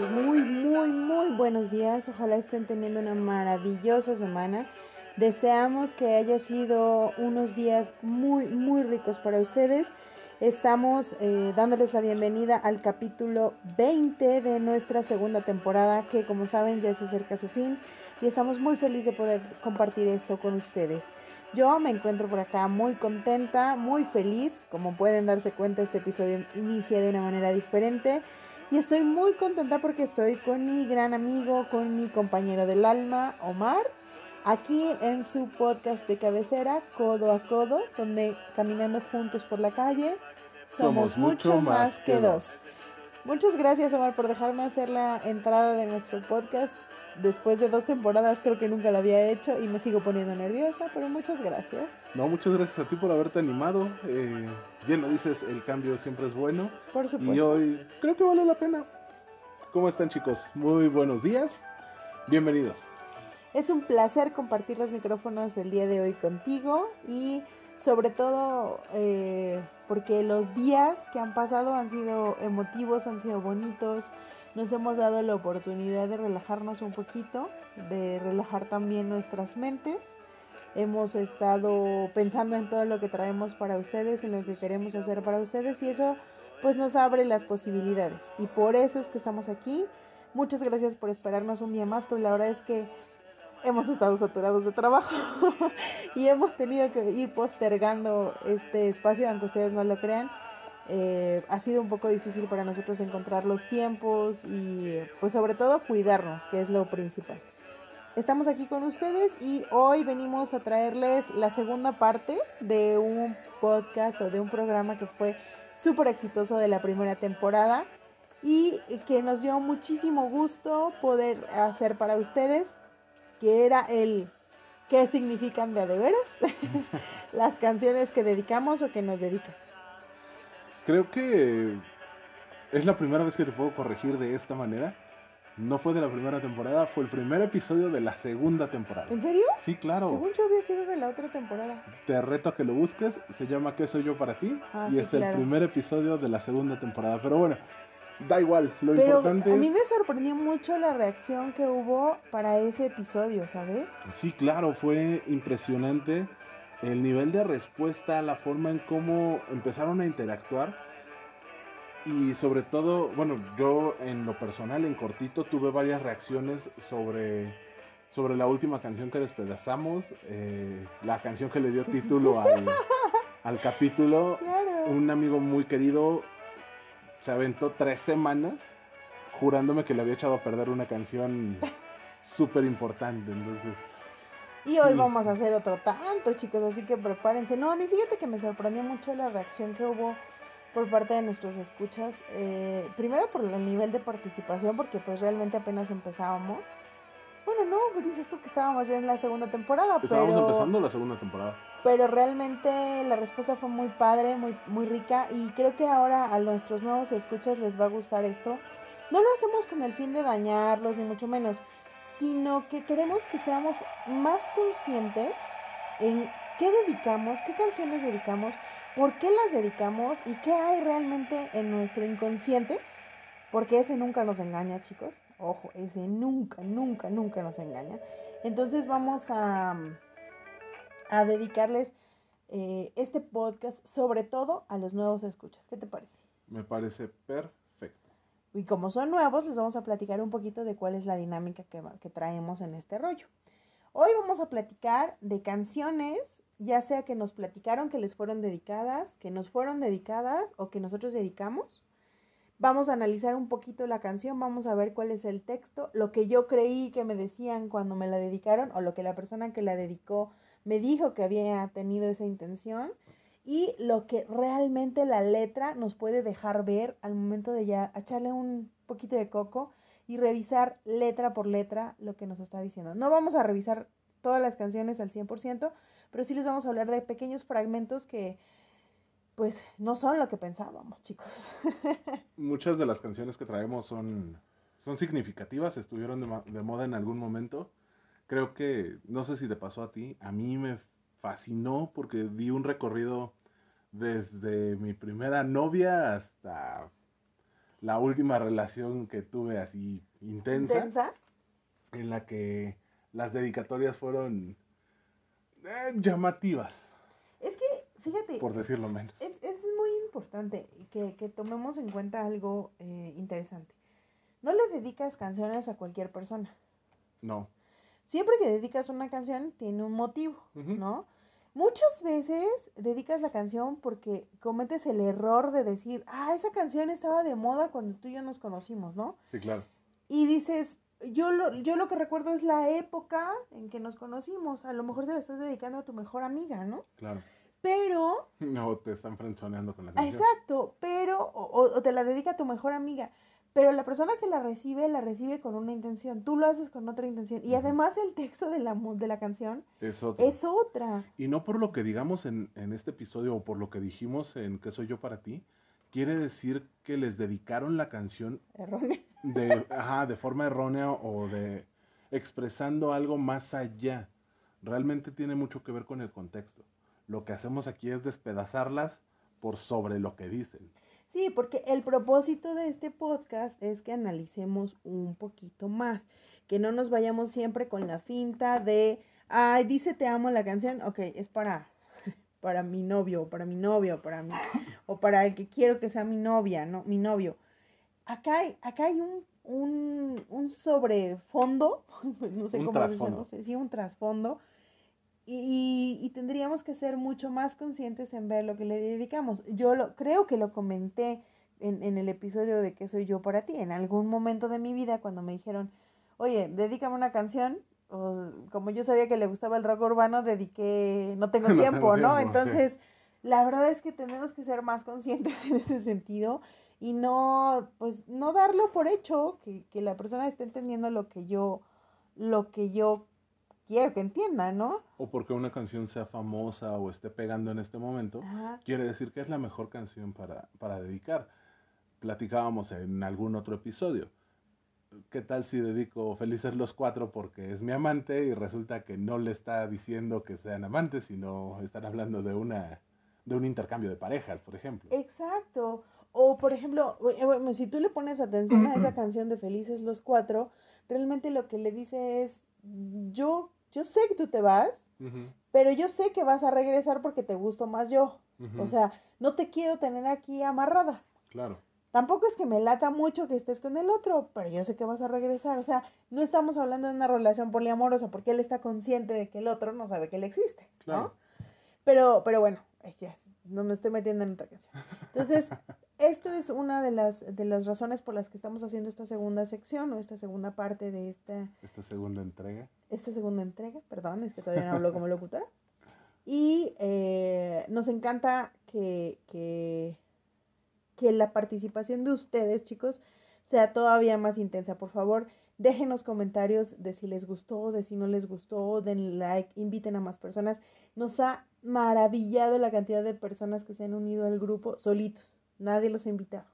Muy, muy, muy buenos días. Ojalá estén teniendo una maravillosa semana. Deseamos que haya sido unos días muy, muy ricos para ustedes. Estamos eh, dándoles la bienvenida al capítulo 20 de nuestra segunda temporada, que como saben ya se acerca a su fin y estamos muy felices de poder compartir esto con ustedes. Yo me encuentro por acá muy contenta, muy feliz. Como pueden darse cuenta, este episodio inicia de una manera diferente. Y estoy muy contenta porque estoy con mi gran amigo, con mi compañero del alma, Omar, aquí en su podcast de cabecera, Codo a Codo, donde caminando juntos por la calle, somos, mucho más que dos. Muchas gracias, Omar, por dejarme hacer la entrada de nuestro podcast después de dos temporadas creo que nunca lo había hecho y me sigo poniendo nerviosa, pero muchas gracias. No, muchas gracias a ti por haberte animado. Eh, bien lo dices, el cambio siempre es bueno. Por supuesto. Y hoy creo que vale la pena. ¿Cómo están chicos? Muy buenos días. Bienvenidos. Es un placer compartir los micrófonos del día de hoy contigo y sobre todo eh, porque los días que han pasado han sido emotivos, han sido bonitos nos hemos dado la oportunidad de relajarnos un poquito, de relajar también nuestras mentes. Hemos estado pensando en todo lo que traemos para ustedes, en lo que queremos hacer para ustedes y eso pues nos abre las posibilidades. Y por eso es que estamos aquí. Muchas gracias por esperarnos un día más, pero la verdad es que hemos estado saturados de trabajo y hemos tenido que ir postergando este espacio, aunque ustedes no lo crean. Eh, ha sido un poco difícil para nosotros encontrar los tiempos y pues sobre todo cuidarnos, que es lo principal. Estamos aquí con ustedes y hoy venimos a traerles la segunda parte de un podcast o de un programa que fue súper exitoso de la primera temporada y que nos dio muchísimo gusto poder hacer para ustedes, que era el qué significan de a de veras las canciones que dedicamos o que nos dedican. Creo que es la primera vez que te puedo corregir de esta manera. No fue de la primera temporada, fue el primer episodio de la segunda temporada. ¿En serio? Sí, claro. Según yo había sido de la otra temporada. Te reto a que lo busques, se llama ¿Qué soy yo para ti? Ah, y es el primer episodio de la segunda temporada. Pero bueno, da igual, lo importante a mí me sorprendió mucho la reacción que hubo para ese episodio, ¿sabes? Sí, claro, fue impresionante el nivel de respuesta, la forma en cómo empezaron a interactuar y sobre todo, bueno, yo en lo personal, en cortito, tuve varias reacciones sobre, sobre la última canción que despedazamos, eh, la canción que le dio título al, al capítulo. Un amigo muy querido se aventó tres semanas jurándome que le había echado a perder una canción súper importante, entonces... Y hoy vamos a hacer otro tanto, chicos, así que prepárense. No, a mí fíjate que me sorprendió mucho la reacción que hubo por parte de nuestros escuchas. Eh, primero por el nivel de participación, porque pues realmente apenas empezábamos. Bueno, no, pues dices tú que estábamos ya en la segunda temporada, estábamos empezando la segunda temporada. Pero realmente la respuesta fue muy padre, muy, muy rica, y creo que ahora a nuestros nuevos escuchas les va a gustar esto. No lo hacemos con el fin de dañarlos, ni mucho menos sino que queremos que seamos más conscientes en qué dedicamos, qué canciones dedicamos, por qué las dedicamos y qué hay realmente en nuestro inconsciente, porque ese nunca nos engaña, chicos. Ojo, ese nunca, nunca, nunca nos engaña. Entonces vamos a, a dedicarles eh, este podcast sobre todo a los nuevos escuchas. ¿Qué te parece? Me parece perfecto. Y como son nuevos, les vamos a platicar un poquito de cuál es la dinámica que, traemos en este rollo. Hoy vamos a platicar de canciones, ya sea que nos platicaron que les fueron dedicadas, que nos fueron dedicadas o que nosotros dedicamos. Vamos a analizar un poquito la canción, vamos a ver cuál es el texto, lo que yo creí que me decían cuando me la dedicaron o lo que la persona que la dedicó me dijo que había tenido esa intención y lo que realmente la letra nos puede dejar ver al momento de ya echarle un poquito de coco y revisar letra por letra lo que nos está diciendo. No vamos a revisar todas las canciones al 100%, pero sí les vamos a hablar de pequeños fragmentos que pues no son lo que pensábamos, chicos. Muchas de las canciones que traemos son, son significativas, estuvieron de, de moda en algún momento. Creo que, no sé si te pasó a ti, a mí me fascinó porque di un recorrido desde mi primera novia hasta la última relación que tuve así intensa, ¿Intensa? en la que las dedicatorias fueron eh, llamativas, Es que, fíjate, por decirlo menos. es, es muy importante que, que tomemos en cuenta algo eh, interesante. No le dedicas canciones a cualquier persona. No. Siempre que dedicas una canción tiene un motivo. ¿no? Muchas veces dedicas la canción porque cometes el error de decir, ah, esa canción estaba de moda cuando tú y yo nos conocimos, ¿no? Sí, claro. Y dices, yo lo, yo lo que recuerdo es la época en que nos conocimos. A lo mejor se la estás dedicando a tu mejor amiga, ¿no? Claro. Pero, No te están frenzoneando con la canción. exacto, pero, o- o te la dedica a tu mejor amiga. Pero la persona que la recibe, la recibe con una intención. Tú lo haces con otra intención. Y además el texto de la, de la canción Es otra. Y no por lo que digamos en, en este episodio o por lo que dijimos en ¿Qué soy yo para ti? Quiere decir que les dedicaron la canción Erróneo. de, ajá, de forma errónea o de expresando algo más allá. Realmente tiene mucho que ver con el contexto. Lo que hacemos aquí es despedazarlas por sobre lo que dicen. Sí, porque el propósito de este podcast es que analicemos un poquito más, que no nos vayamos siempre con la finta de, ay, dice te amo la canción, ok, es para, para mi novio, o para mi novio, para mí, o para el que quiero que sea mi novia, no, mi novio. Acá hay, acá hay un, un, un sobrefondo, no sé Un cómo decirlo, sí, un trasfondo, y, y tendríamos que ser mucho más conscientes en ver lo que le dedicamos. Yo lo, creo que lo comenté en, en el episodio de ¿Qué soy yo para ti? En algún momento de mi vida cuando me dijeron, oye, dedícame una canción. O, como yo sabía que le gustaba el rock urbano, dediqué No tengo No tiempo, ¿no? sí. Entonces, la verdad es que tenemos que ser más conscientes en ese sentido y no, pues, no darlo por hecho que, que la persona esté entendiendo lo que yo, lo que yo quiero que entienda, ¿no? O porque una canción sea famosa o esté pegando en este momento, Ajá. quiere decir que es la mejor canción para, para dedicar. Platicábamos en algún otro episodio. ¿Qué tal si dedico Felices los Cuatro porque es mi amante y resulta que no le está diciendo que sean amantes, sino están hablando de una de un intercambio de parejas, por ejemplo? Exacto. O por ejemplo, eh, bueno, si tú le pones atención a esa canción de Felices los Cuatro, realmente lo que le dice es, yo, yo sé que tú te vas, pero yo sé que vas a regresar porque te gusto más yo. O sea, no te quiero tener aquí amarrada. claro. Tampoco es que me lata mucho que estés con el otro, pero yo sé que vas a regresar. O sea, no estamos hablando de una relación poliamorosa porque él está consciente de que el otro no sabe que él existe, ¿no? Claro. Pero, pero bueno, ya, no me estoy metiendo en otra canción. Entonces, esto es una de las, de las razones por las que estamos haciendo esta segunda sección o esta segunda parte de esta, Esta segunda entrega. esta segunda entrega. Perdón, es que todavía no hablo como locutora. Y eh, nos encanta que, que, que la participación de ustedes, chicos, sea todavía más intensa. Por favor, déjenos comentarios de si les gustó, de si no les gustó, den like, inviten a más personas. Nos ha maravillado la cantidad de personas que se han unido al grupo solitos. Nadie los ha invitado.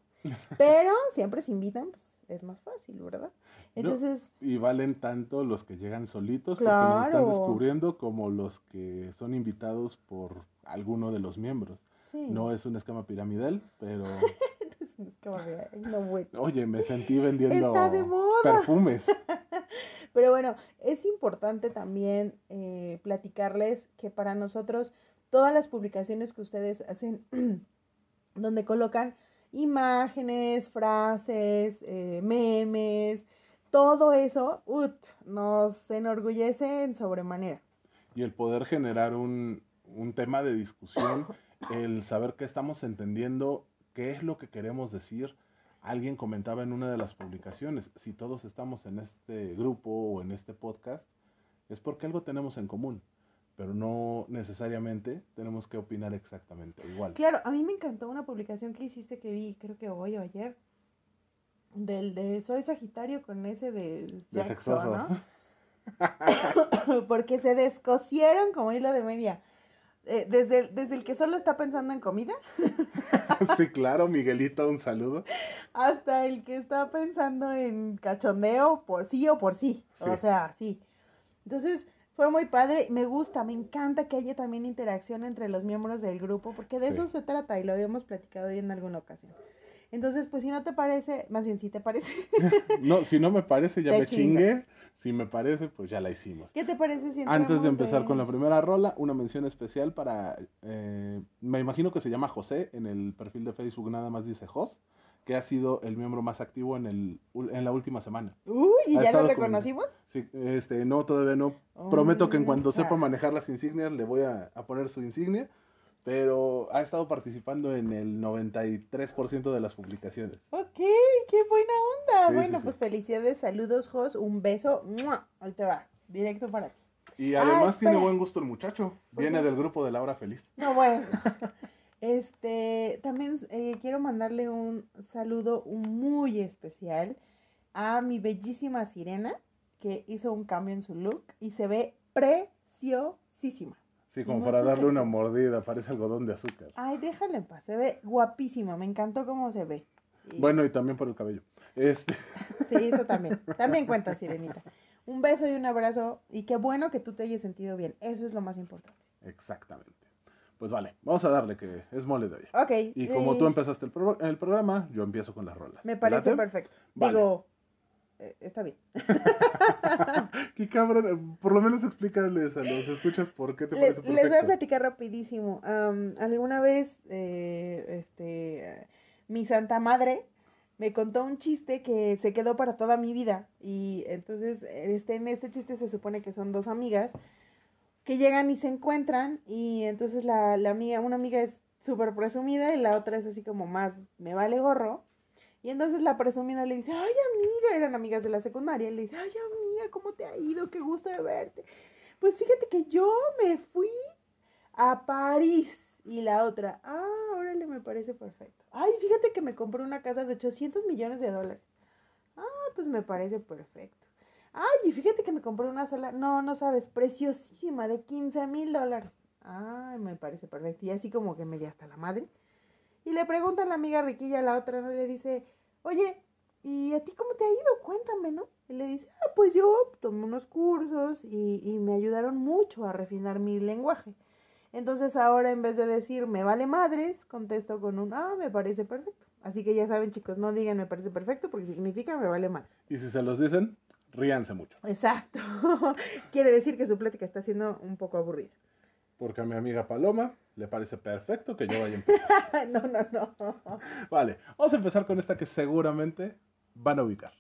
Pero siempre se invitan, pues es más fácil, ¿verdad? No, Entonces, Y valen tanto los que llegan solitos porque nos están Claro. descubriendo como los que son invitados por alguno de los miembros. sí. No es un esquema piramidal, pero Es como de, "Ay, no, bueno. oye, me sentí vendiendo Está de moda. perfumes. Pero bueno, es importante también eh, platicarles que para nosotros todas las publicaciones que ustedes hacen, donde colocan imágenes, frases, eh, memes, todo eso, ut, nos enorgullece en sobremanera. Y el poder generar un, un tema de discusión, el saber qué estamos entendiendo, qué es lo que queremos decir. Alguien comentaba en una de las publicaciones, si todos estamos en este grupo o en este podcast, es porque algo tenemos en común, pero no necesariamente tenemos que opinar exactamente igual. Claro, a mí me encantó una publicación que hiciste que vi, creo que hoy o ayer, del de Soy Sagitario con ese del De sexo, sexoso. ¿no? Porque se descosieron como hilo de media. Eh, desde, el, desde el que solo está pensando en comida sí, claro, Miguelito, un saludo. hasta el que está pensando en cachondeo por sí o por sí. O Sí. sea, sí. Entonces fue muy padre. Me gusta, me encanta que haya también interacción entre los miembros del grupo porque de Sí. eso se trata y lo habíamos platicado hoy en alguna ocasión. Entonces, pues si no te parece, más bien si te parece, no, si no me parece, ya Te me chingué. Si me parece, pues ya la hicimos. ¿qué te parece si Antes de empezar de- con la primera rola, una mención especial para, eh, me imagino que se llama José, en el perfil de Facebook nada más dice Jos, que ha sido el miembro más activo en, el, en la última semana. Uy, ¿y ya lo con- reconocimos? Sí, este, no, todavía no. Prometo que en cuanto sepa ah. manejar las insignias le voy a, a poner su insignia, pero ha estado participando en el 93% de las publicaciones. Ok, qué buena onda. Sí, bueno, sí, pues felicidades, saludos, Jos, un beso. ¡Mua! Ahí te va, directo para ti. Y Ah, además tiene espera. buen gusto el muchacho, ¿Por viene del grupo de Laura Feliz. No, bueno. Este, también eh, quiero mandarle un saludo muy especial a mi bellísima sirena, que hizo un cambio en su look y se ve preciosísima. Sí, como para darle una mordida, parece algodón de azúcar. Ay, déjala en paz, se ve guapísima, me encantó cómo se ve. Y- Bueno, y también por el cabello. Este, Sí, eso también. También cuenta, Sirenita. Un beso y un abrazo. Y qué bueno que tú te hayas sentido bien. Eso es lo más importante. exactamente. Pues vale, vamos a darle que es mole de olla. Ok. Y como eh, tú empezaste el, pro- el programa, yo empiezo con las rolas. Me ¿Te parece perfecto. Vale. Digo, eh, está bien. Qué cabrón, eh, por lo menos explícales a los escuchas por qué te Les, parece les voy a platicar rapidísimo. Alguna vez, eh, este, mi santa madre me contó un chiste que se quedó para toda mi vida. Y entonces, este, en este chiste se supone que son dos amigas que llegan y se encuentran. Y entonces la, la amiga, una amiga es súper presumida y la otra es así como más, me vale gorro. Y entonces la presumida le dice, ay amiga, eran amigas de la secundaria, y le dice, ay amiga, ¿cómo te ha ido? Qué gusto de verte. Pues fíjate que yo me fui a París. Y la otra, ah, órale, me parece perfecto. Ay, fíjate que me compré una casa de 800 millones de dólares. Ah, pues me parece perfecto. Ay, y fíjate que me compré una sala, no, no sabes, preciosísima, de 15 mil dólares. Ay, me parece perfecto. Y así como que me di hasta la madre. Y le pregunta a la amiga riquilla a la otra, ¿no? Le dice, oye, ¿y a ti cómo te ha ido? Cuéntame, ¿no? Y le dice, ah, pues yo tomé unos cursos y, y me ayudaron mucho a refinar mi lenguaje. Entonces ahora en vez de decir me vale madres, contesto con un ah, me parece perfecto. Así que ya saben chicos, no digan me parece perfecto porque significa me vale madres. Y si se los dicen, ríanse mucho. Exacto. Quiere decir que su plática está siendo un poco aburrida. Porque a mi amiga Paloma le parece perfecto que yo vaya a empezar. no, no, no. vale, vamos a empezar con esta que seguramente van a ubicar.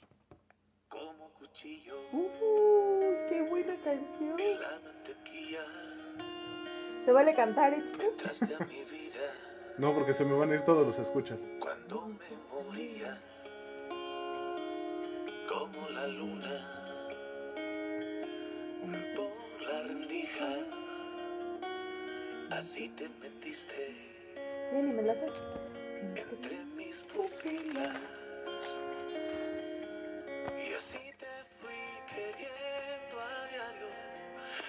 Como cuchillo Uh, qué buena canción. en la mantequilla ¿Se vale cantar, eh, chicos? No, porque se me van a ir todos los escuchas. cuando me moría como la luna por la rendija así te metiste ni me la sé. entre mis pupilas y así te fui queriendo a diario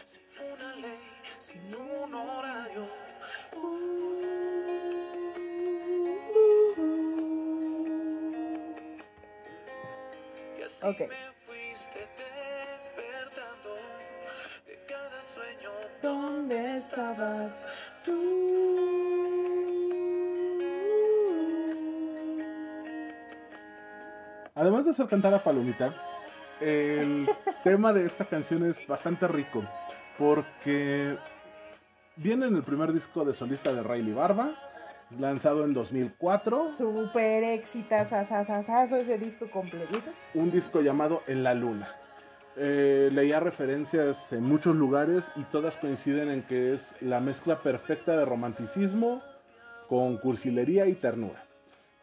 sin una ley sin un horario y así Ok. me de hacer cantar a Palomita, el tema de esta canción es bastante rico. Porque viene en el primer disco de solista de Riley Barba, lanzado en 2004. Super exitazazazazazo ese disco completito. un disco llamado En la Luna. Eh, leía referencias en muchos lugares y todas coinciden en que es la mezcla perfecta de romanticismo con cursilería y ternura.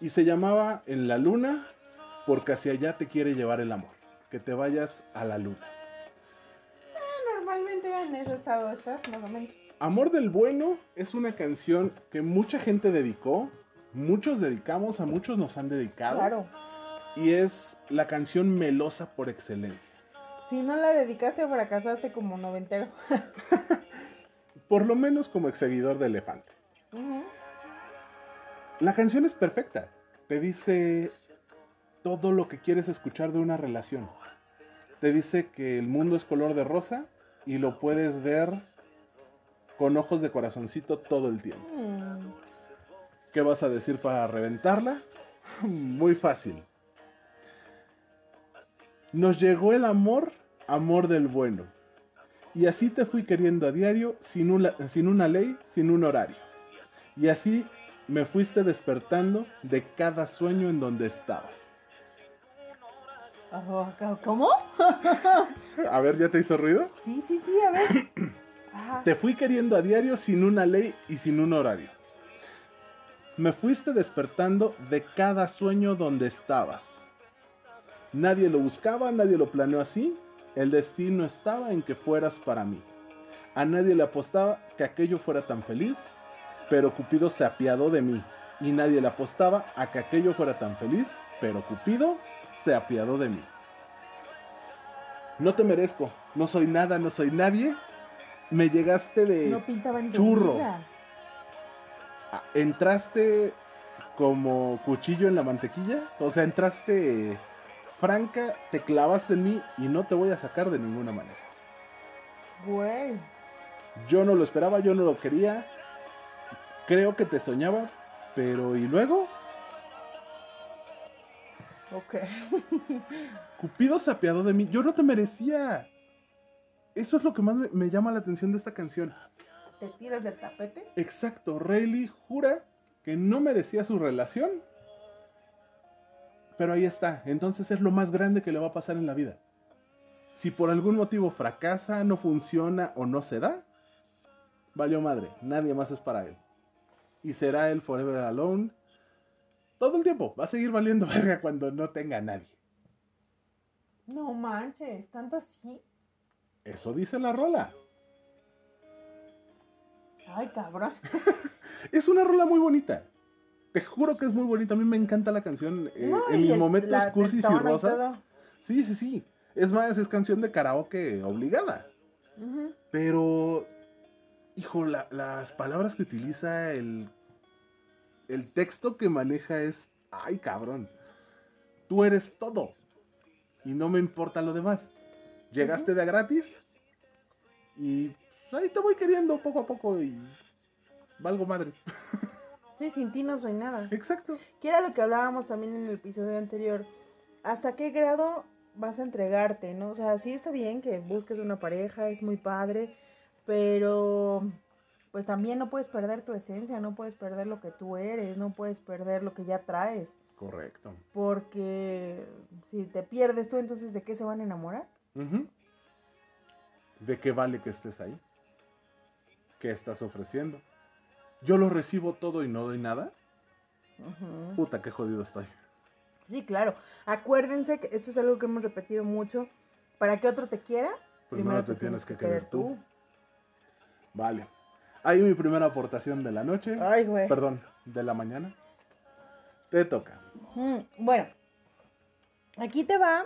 Y se llamaba En la Luna porque hacia allá te quiere llevar el amor, que te vayas a la luna. Normalmente en ese estado estás, más o menos. Amor del Bueno es una canción que mucha gente dedicó, muchos dedicamos, a muchos nos han dedicado. Claro. Y es la canción melosa por excelencia. Si no la dedicaste, fracasaste como noventero. Por lo menos como ex seguidor de Elefante. La canción es perfecta. Te dice todo lo que quieres escuchar de una relación. Te dice que el mundo es color de rosa y lo puedes ver con ojos de corazoncito todo el tiempo. Mm. ¿Qué vas a decir para reventarla? Muy fácil. Nos llegó el amor, amor del bueno. Y así te fui queriendo a diario, sin una, sin una ley, sin un horario. Y así me fuiste despertando de cada sueño en donde estabas. ¿Cómo? A ver, ¿ya te hizo ruido? Sí, sí, sí, a ver. Ajá. Te fui queriendo a diario sin una ley y sin un horario. Me fuiste despertando de cada sueño donde estabas. Nadie lo buscaba, nadie lo planeó así. El destino estaba en que fueras para mí. A nadie le apostaba que aquello fuera tan feliz, pero Cupido se apiadó de mí. Y nadie le apostaba a que aquello fuera tan feliz, pero Cupido se apiadó de mí. No te merezco, no soy nada, no soy nadie. Me llegaste de... No churro. Ah, entraste como cuchillo en la mantequilla. O sea, entraste franca, te clavaste en mí y no te voy a sacar de ninguna manera. Güey. Yo no lo esperaba, yo no lo quería. Creo que te soñaba, pero ¿y luego? Ok. Cupido se apiadó de mí. Yo no te merecía. Eso es lo que más me, me llama la atención de esta canción. ¿Te tiras del tapete? Exacto, Rayleigh jura que no merecía su relación. Pero ahí está, entonces es lo más grande que le va a pasar en la vida. Si por algún motivo fracasa, no funciona o no se da, valió madre, nadie más es para él. Y será él forever alone. Todo el tiempo, va a seguir valiendo verga cuando no tenga a nadie. No manches, tanto así. Eso dice la rola. Ay, cabrón. Es una rola muy bonita. Te juro que es muy bonita. A mí me encanta la canción. eh, No, en mis momentos cursis y rosas. Sí, sí, sí. Es más, es canción de karaoke obligada. Pero, hijo, la- las palabras que utiliza, el, el texto que maneja es, ay, cabrón. Tú eres todo. Y no me importa lo demás. Llegaste de a gratis. Y ahí te voy queriendo poco a poco y valgo madres. Sí, sin ti no soy nada. Exacto. Que era lo que hablábamos también en el episodio anterior. ¿Hasta qué grado vas a entregarte, no? O sea, sí está bien que busques una pareja, es muy padre, pero pues también no puedes perder tu esencia, no puedes perder lo que tú eres, no puedes perder lo que ya traes, Correcto. porque si te pierdes tú, entonces ¿de qué se van a enamorar? ¿De qué vale que estés ahí? ¿Qué estás ofreciendo? Yo lo recibo todo y no doy nada. Puta, qué jodido estoy. Sí, claro. Acuérdense que esto es algo que hemos repetido mucho. Para que otro te quiera, Primero te tienes que querer tú. Vale. Ahí mi primera aportación de la noche. Ay, güey. Perdón, de la mañana. Te toca. Mm, Bueno, aquí te va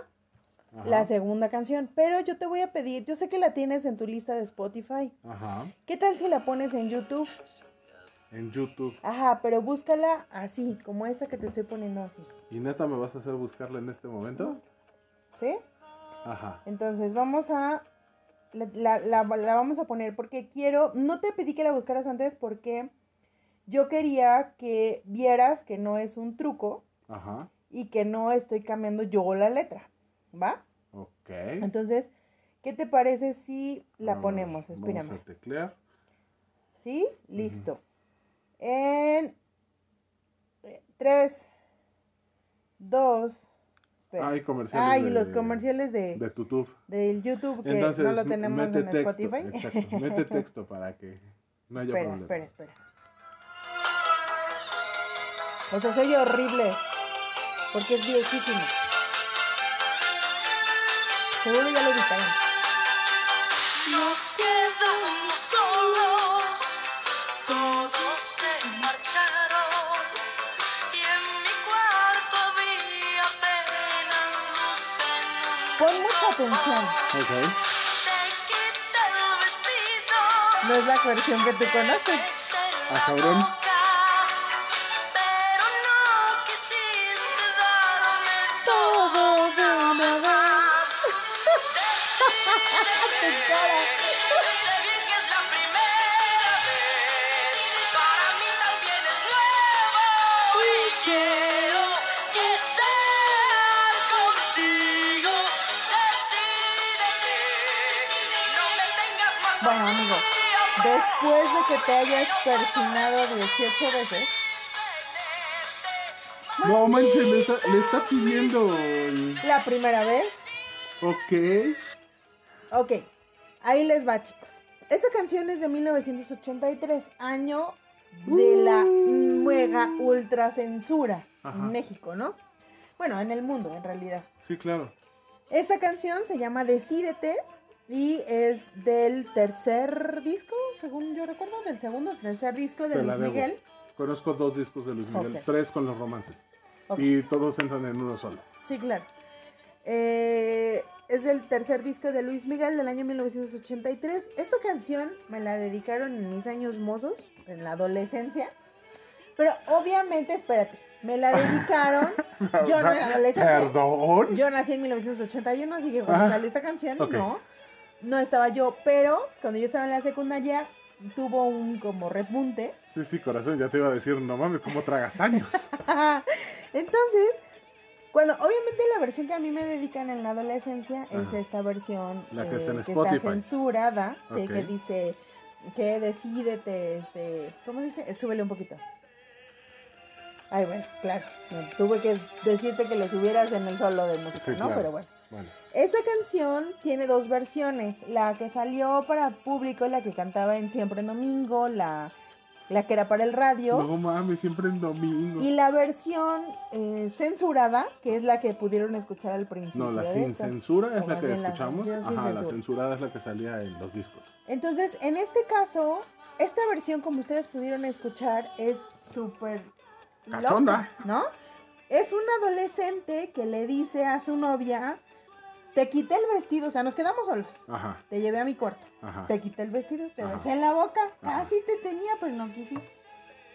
Ajá. la segunda canción, pero yo te voy a pedir, yo sé que la tienes en tu lista de Spotify. Ajá. ¿Qué tal si la pones en YouTube? En YouTube. Ajá, pero búscala así, como esta que te estoy poniendo así. ¿Y neta me vas a hacer buscarla en este momento? ¿Sí? Ajá. Entonces vamos a la, la- la- la vamos a poner porque quiero, no te pedí que la buscaras antes porque yo quería que vieras que no es un truco Ajá. y que no estoy cambiando yo la letra, ¿va? Ok. Entonces, ¿qué te parece si la Ah, ponemos? Vamos Espérame. a teclear. ¿Sí? Listo. En 3, 2, Hay comerciales. Ay, de- los comerciales de, De YouTube. del YouTube que Entonces, no lo tenemos mete en texto. Spotify. Exacto. Mete texto para que no haya espera, problema. espera, espera. O sea, soy horrible. Porque es viejísimo. Seguro ya lo editaron. Nos atención. Ok. Te quité el vestido, No es la versión que tú conoces. Ah, cabrón. boca, pero no quisiste darme Todo de una vez. más. Tu cara. Que te hayas persinado 18 veces, No manches, le está, le está pidiendo. el- la primera vez, Ok. ok, ahí les va chicos. Esta canción es de 1983, año de la mega ultra censura Ajá. en México, ¿no? Bueno, en el mundo en realidad. Sí, claro. Esta canción se llama Decídete y es del tercer disco, según yo recuerdo, del segundo, tercer disco de Te Luis. Miguel. Conozco dos discos de Luis Miguel, tres con los romances. Y todos entran en uno solo. Sí, claro. Eh, es el tercer disco de Luis Miguel del año 1983. Esta canción me la dedicaron en mis años mozos, en la adolescencia. Pero obviamente, espérate, me la dedicaron. Yo no era adolescente. Perdón. Yo nací en 1981, así que cuando Ah, salió esta canción, ok. no. No estaba yo, pero cuando yo estaba en la secundaria, tuvo un como repunte. Sí, sí, corazón, ya te iba a decir, no mames, ¿cómo tragas años? Entonces, cuando obviamente la versión que a mí me dedican en la adolescencia es esta versión eh, La que está en que está censurada, sí, que dice que decídete, este, ¿cómo dice? Eh, súbele un poquito. Ay, bueno, claro, tuve que decirte que le subieras en el solo de música, Sí, ¿no? claro. Pero bueno. Bueno, Esta canción tiene dos versiones, la que salió para público, la que cantaba en Siempre en Domingo, la, la que era para el radio. no mames, siempre en domingo. Y la versión eh, censurada, que es la que pudieron escuchar al principio. No, la sin censura O es la que la escuchamos. Ajá, la censura. censurada es la que salía en los discos. Entonces, en este caso, esta versión, como ustedes pudieron escuchar, es súper loca, Cachonda. ¿no? Es un adolescente que le dice a su novia, te quité el vestido, o sea, nos quedamos solos. Ajá, Te llevé a mi cuarto. ajá. Te quité el vestido, te Ajá. besé en la boca. Casi te tenía, pero no quisiste.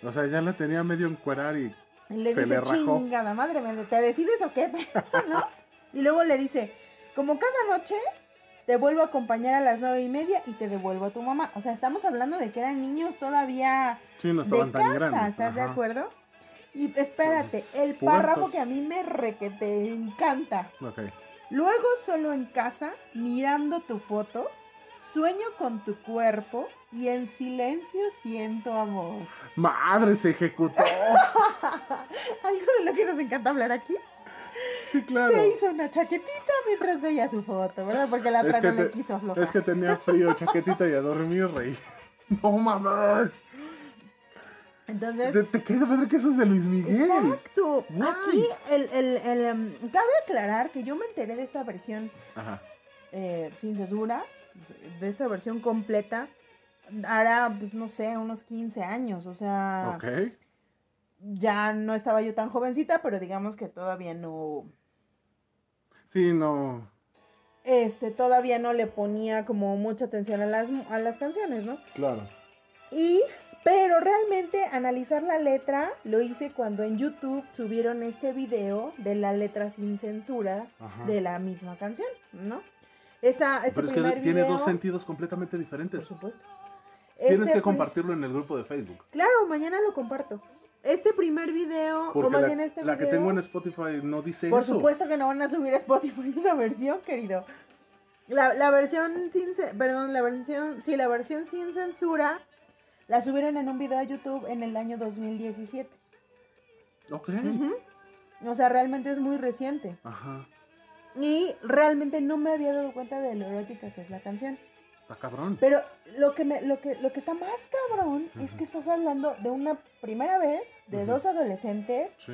O sea, ya la tenía medio encuerar y le Se dice, le rajó. chingada madre, ¿me- ¿te decides o qué? ¿No? Y luego le dice, como cada noche, te vuelvo a acompañar a las nueve y media y te devuelvo a tu mamá. O sea, estamos hablando de que eran niños todavía sí, no de estaban tan casa, grandes. ¿estás de acuerdo? Y espérate, el Pubertos. párrafo que a mí me re que te encanta. Ok. Luego solo en casa, mirando tu foto, sueño con tu cuerpo y en silencio siento amor. Madre, se ejecutó. Algo de lo que nos encanta hablar aquí. Sí, claro. Se hizo una chaquetita mientras veía su foto, ¿verdad? Porque la otra no le quiso aflojar. Es que tenía frío, chaquetita y a dormir, rey. No mames. Entonces, Te, te queda madre que eso es de Luis Miguel. exacto. Guay. Aquí, el, el, el, em, cabe aclarar que yo me enteré de esta versión Ajá. eh, sin censura, de esta versión completa, hará, pues no sé, unos 15 años. O sea, Ok. ya no estaba yo tan jovencita, pero digamos que todavía no, Sí, no. este, todavía no le ponía como mucha atención a las, a las canciones, ¿no? Claro. Y, pero realmente analizar la letra lo hice cuando en YouTube subieron este video de la letra sin censura Ajá. de la misma canción, ¿no? Esa, este Pero es que tiene dos sentidos completamente por diferentes. supuesto. Tienes Este que compartirlo en el grupo de Facebook. Claro, mañana lo comparto. Este primer video, Porque o más la, bien este la video, que tengo en Spotify no dice por eso. supuesto que no van a subir a Spotify esa versión, querido. La, la versión sin, perdón, la versión, sí, la versión sin censura la subieron en un video a YouTube en el año 2017. Ok. Ujú. O sea, realmente es muy reciente. Ajá. Y realmente no me había dado cuenta de lo erótica que es la canción. Está cabrón. Pero lo que, me, lo que, lo que está más cabrón es que estás hablando de una primera vez de dos adolescentes. Sí.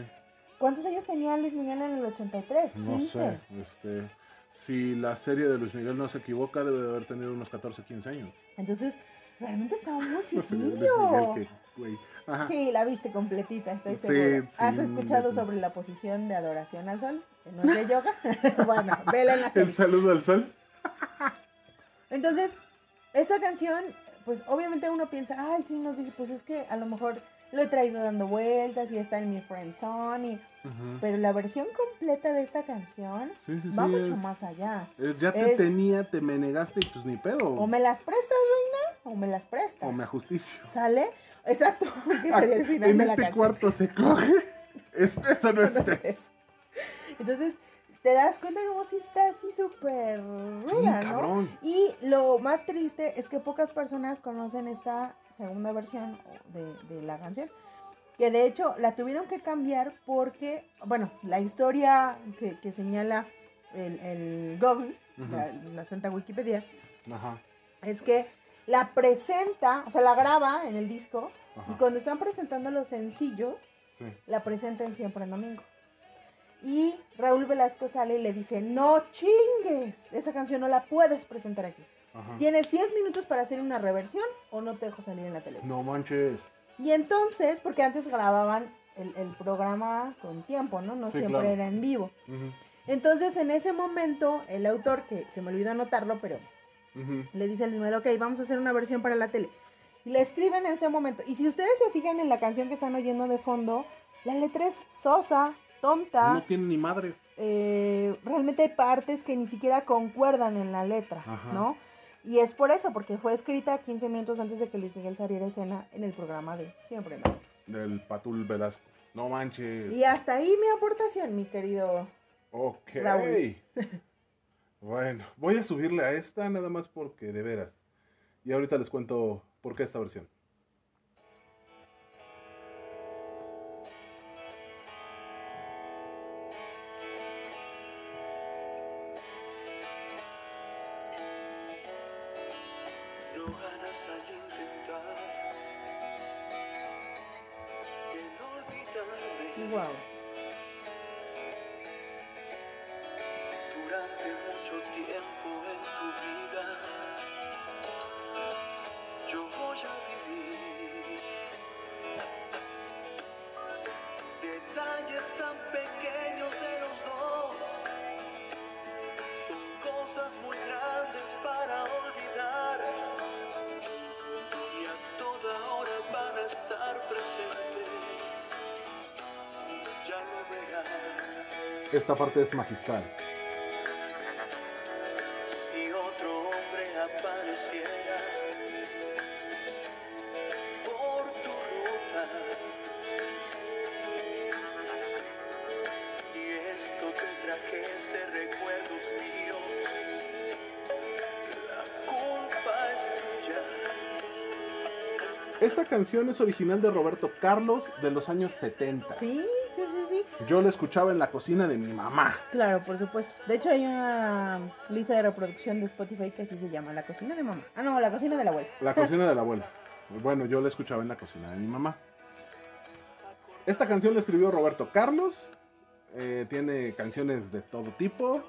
¿Cuántos años tenía Luis Miguel en el 83? No 15. sé. Este, si la serie de Luis Miguel no se equivoca, debe de haber tenido unos 14, 15 años. Entonces, realmente estaba muy No sé, Luis chiquillo. Miguel que, güey. Ajá. Sí, la viste completita, estoy Sí, segura. ¿Has escuchado sobre la posición de adoración al sol? Que no es de yoga. bueno, vela en la serie. El saludo al sol. Entonces, esa canción, pues obviamente uno piensa, ay, sí, nos dice, pues es que a lo mejor lo he traído dando vueltas y está en mi friend zone, y... Pero la versión completa de esta canción Sí, sí, sí. va mucho es- más allá. es- ya te Es- tenía, te me negaste y pues ni pedo. O me las prestas, reina, o me las prestas. O me ajusticio. ¿Sale? Exacto, que sería el final en de la este canción. cuarto se coge. Este, eso no estés. Entonces, te das cuenta como si está así súper Sí, ruda, ¿no? cabrón. Y lo más triste es que pocas personas conocen esta segunda versión de, de la canción. Que de hecho la tuvieron que cambiar porque, bueno, la historia que, que señala el, el Google, la, la Santa Wikipedia, Ajá, es que la presenta, o sea, la graba en el disco y cuando están presentando los sencillos, Sí. la presentan siempre en domingo. Y Raúl Velasco sale y le dice, no chingues, esa canción no la puedes presentar aquí. Ajá. Tienes 10 minutos para hacer una reversión o no te dejo salir en la televisión. No manches. Y entonces, porque antes grababan el, el programa con tiempo, ¿no? No Sí, siempre claro. era en vivo. Entonces, en ese momento, el autor, que se me olvidó anotarlo, pero le dice al Ismael, ok, vamos a hacer una versión para la tele. Y le escriben en ese momento. Y si ustedes se fijan en la canción que están oyendo de fondo, la letra es sosa, tonta. No tiene ni madres. eh, realmente hay partes que ni siquiera concuerdan en la letra, Ajá. ¿no? Y es por eso, porque fue escrita 15 minutos antes de que Luis Miguel saliera a escena en el programa de Siempre. Del Patul Velasco. No manches. Y hasta ahí mi aportación, mi querido. Ok. Raúl. bueno, voy a subirle a esta nada más porque de veras. Y ahorita les cuento por qué esta versión. Esta parte es magistral. Si otro hombre apareciera por tu ruta y esto te trajese recuerdos míos, la culpa es tuya. Esta canción es original de Roberto Carlos de los años 70. Sí. Yo la escuchaba en la cocina de mi mamá. Claro, por supuesto. De hecho, hay una lista de reproducción de Spotify que así se llama, La Cocina de Mamá. Ah, no, La Cocina de la Abuela. La cocina de la abuela. Bueno, yo la escuchaba en la cocina de mi mamá. Esta canción la escribió Roberto Carlos. eh, tiene canciones de todo tipo.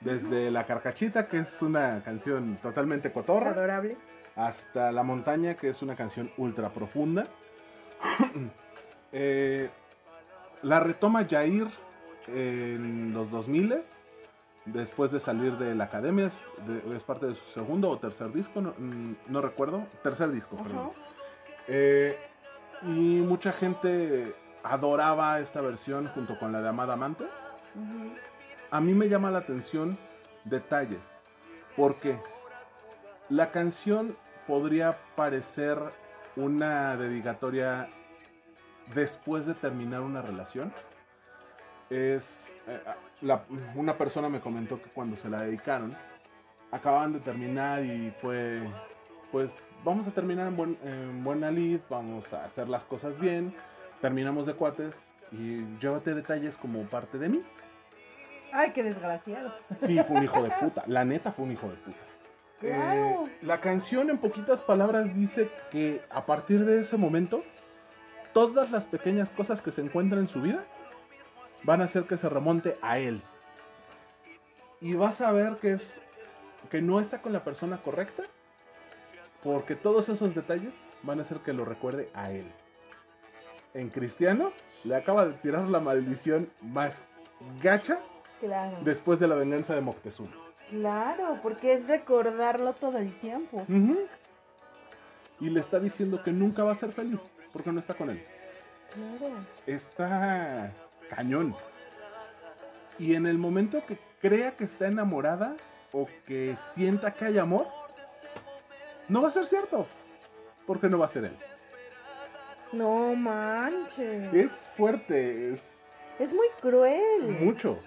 Desde La Carcachita, que es una canción totalmente cotorra, Adorable. hasta La Montaña, que es una canción ultra profunda. Eh, la retoma Jair en los 2000 después de salir de la academia. Es, de- es parte de su segundo o tercer disco, no, mm, no recuerdo. Tercer disco, perdón. Eh, y mucha gente adoraba esta versión junto con la de Amada Amante. A mí me llama la atención detalles, porque la canción podría parecer una dedicatoria después de terminar una relación. Es eh, la- una persona me comentó que cuando se la dedicaron acababan de terminar y fue pues vamos a terminar en, buen, en buena lid, vamos a hacer las cosas bien, terminamos de cuates y llévate detalles como parte de mí. Ay, qué desgraciado. Sí, fue un hijo de puta. La neta fue un hijo de puta. Claro. Eh, la canción, en poquitas palabras, dice que a partir de ese momento, todas las pequeñas cosas que se encuentran en su vida van a hacer que se remonte a él. Y vas a ver que es que no está con la persona correcta, porque todos esos detalles van a hacer que lo recuerde a él. En Cristiano le acaba de tirar la maldición más gacha Claro. después de la venganza de Moctezuma. Claro, porque es recordarlo todo el tiempo. Y le está diciendo que nunca va a ser feliz porque no está con él. Claro. Está cañón. Y en el momento que crea que está enamorada o que sienta que hay amor, no va a ser cierto. Porque no va a ser él. No manches. Es fuerte, es Es muy cruel. mucho.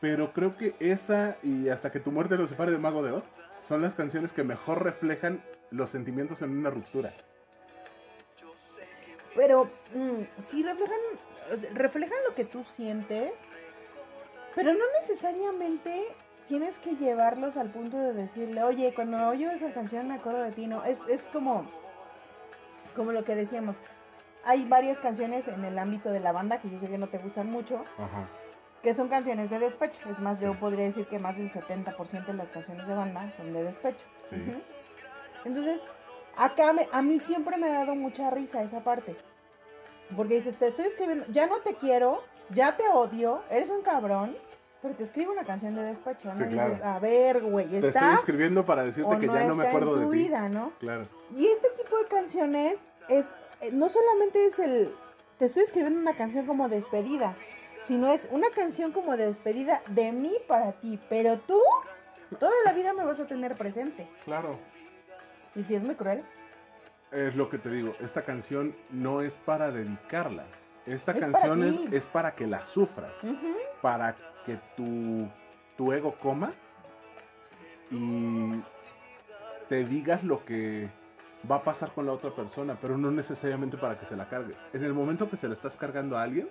Pero creo que esa y hasta que tu muerte lo separe de Mago de Oz son las canciones que mejor reflejan los sentimientos en una ruptura. Pero mm, sí reflejan, reflejan lo que tú sientes, pero no necesariamente tienes que llevarlos al punto de decirle, oye, cuando oyo esa canción me acuerdo de ti, no, es, es como, como lo que decíamos, hay varias canciones en el ámbito de la banda que yo sé que no te gustan mucho, Ajá. que son canciones de despecho, es más, yo podría decir que más del 70% de las canciones de banda son de despecho. Sí. Entonces, acá me- a mí siempre me ha dado mucha risa esa parte. Porque dices, te estoy escribiendo, ya no te quiero, ya te odio, eres un cabrón, pero te escribo una canción de despecho, ¿no? Sí, Y claro. dices, a ver, güey, Te estoy escribiendo para decirte que no ya no me acuerdo en tu de ti. vida, ¿no? Claro. Y este tipo de canciones es, eh, no solamente es el, te estoy escribiendo una canción como despedida, sino es una canción como de despedida de mí para ti, pero tú toda la vida me vas a tener presente. Claro. Y si es muy cruel. Es lo que te digo, esta canción no es para dedicarla. Esta Es para canción es, es para que la sufras, para que tu, tu ego coma y te digas lo que va a pasar con la otra persona, pero no necesariamente para que se la cargues. En el momento que se la estás cargando a alguien,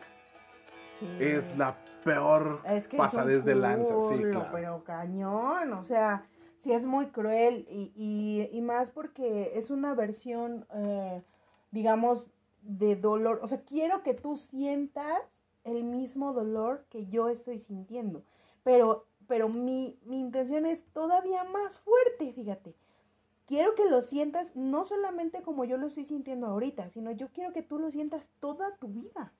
Sí. es la peor Es que pasadez de lanza, sí, claro. pero cañón, o sea, sí es muy cruel y, y, y más porque es una versión, eh, digamos, de dolor, o sea, quiero que tú sientas el mismo dolor que yo estoy sintiendo, pero, pero mi, mi intención es todavía más fuerte, fíjate. Quiero que lo sientas no solamente como yo lo estoy sintiendo ahorita, sino yo quiero que tú lo sientas toda tu vida.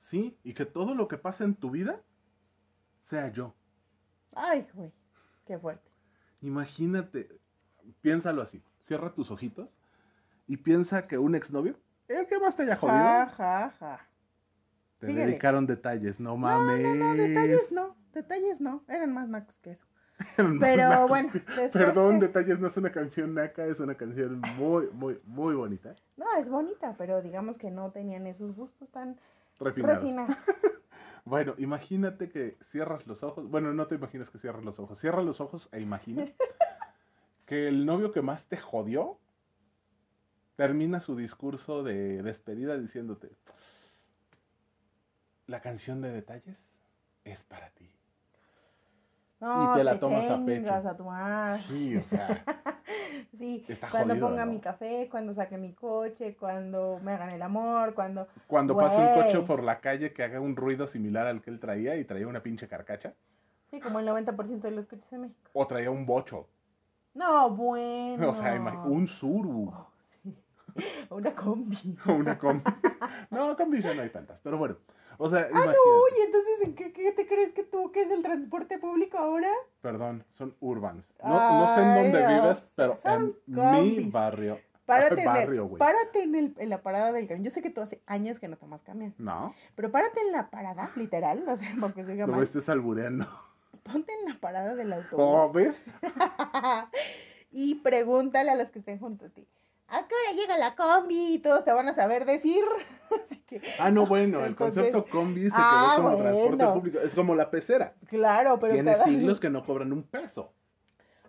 Sí, y que todo lo que pasa en tu vida sea yo. Ay, güey, qué fuerte. Imagínate, piénsalo así, cierra tus ojitos y piensa que un exnovio, el que más te haya jodido, Ja, ja, ja. te síguele. dedicaron detalles, no mames. No, no, detalles no, detalles no, eran más nacos que eso. Pero nacos. bueno, después Perdón, detalles no es una canción naca, es una canción muy, muy, muy bonita. No, es bonita, pero digamos que no tenían esos gustos tan Refinados. refinados. Bueno, imagínate que cierras los ojos. Bueno, no te imaginas que cierras los ojos. Cierra los ojos e imagina que el novio que más te jodió termina su discurso de despedida diciéndote: La canción de detalles es para ti. No, te la tomas a pecho. a tu madre. Sí, o sea, Sí, Está cuando jodido, ponga ¿no? mi café, cuando saque mi coche, cuando me hagan el amor, cuando... cuando pasa un coche por la calle que haga un ruido similar al que él traía y traía una pinche carcacha, Sí, como el 90% de los coches de México. o traía un bocho, No, bueno. o sea, un suru. Oh, sí. Una combi. o una combi. No, combi ya no hay tantas, pero bueno. O sea, Ah, imagínate. no, oye, entonces, ¿en qué, qué te crees que tú, que es el transporte público ahora? Perdón, son urbans. No, no sé en dónde vives, pero son en mi barrio. Párate, barrio, en, el, párate en, el, en la parada del camión. Yo sé que tú hace años que no tomas camión, No, pero párate en la parada, literal, o sea, porque se oiga no me estés albureando. Ponte en la parada del ¿Cómo autobús ves? y pregúntale a los que estén junto a ti. ¿A qué hora llega la combi? Y todos te van a saber decir. Así que, Ah, no, bueno, el Entonces- concepto combi se Ah, quedó como transporte público. Es como la pecera. claro, pero Tiene cada- siglos que no cobran un peso.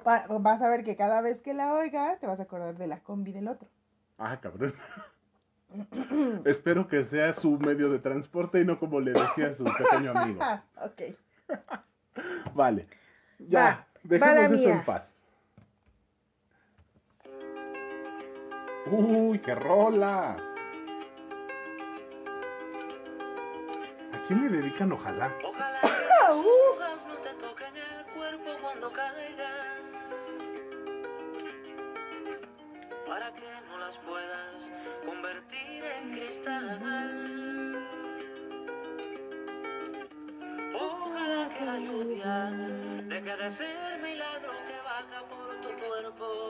pa- vas a ver que cada vez que la oigas te vas a acordar de la combi del otro. Ah, cabrón. Espero que sea su medio de transporte y no como le decía su pequeño amigo. Ah, ok. Vale. Ya, Va, dejemos eso mía. en paz. Uy, qué rola. ¿A quién le dedican ojalá? Ojalá no te toquen el cuerpo cuando caigan. Para que no las puedas convertir en cristal. Ojalá que la lluvia deje de ser milagro que baja por tu cuerpo.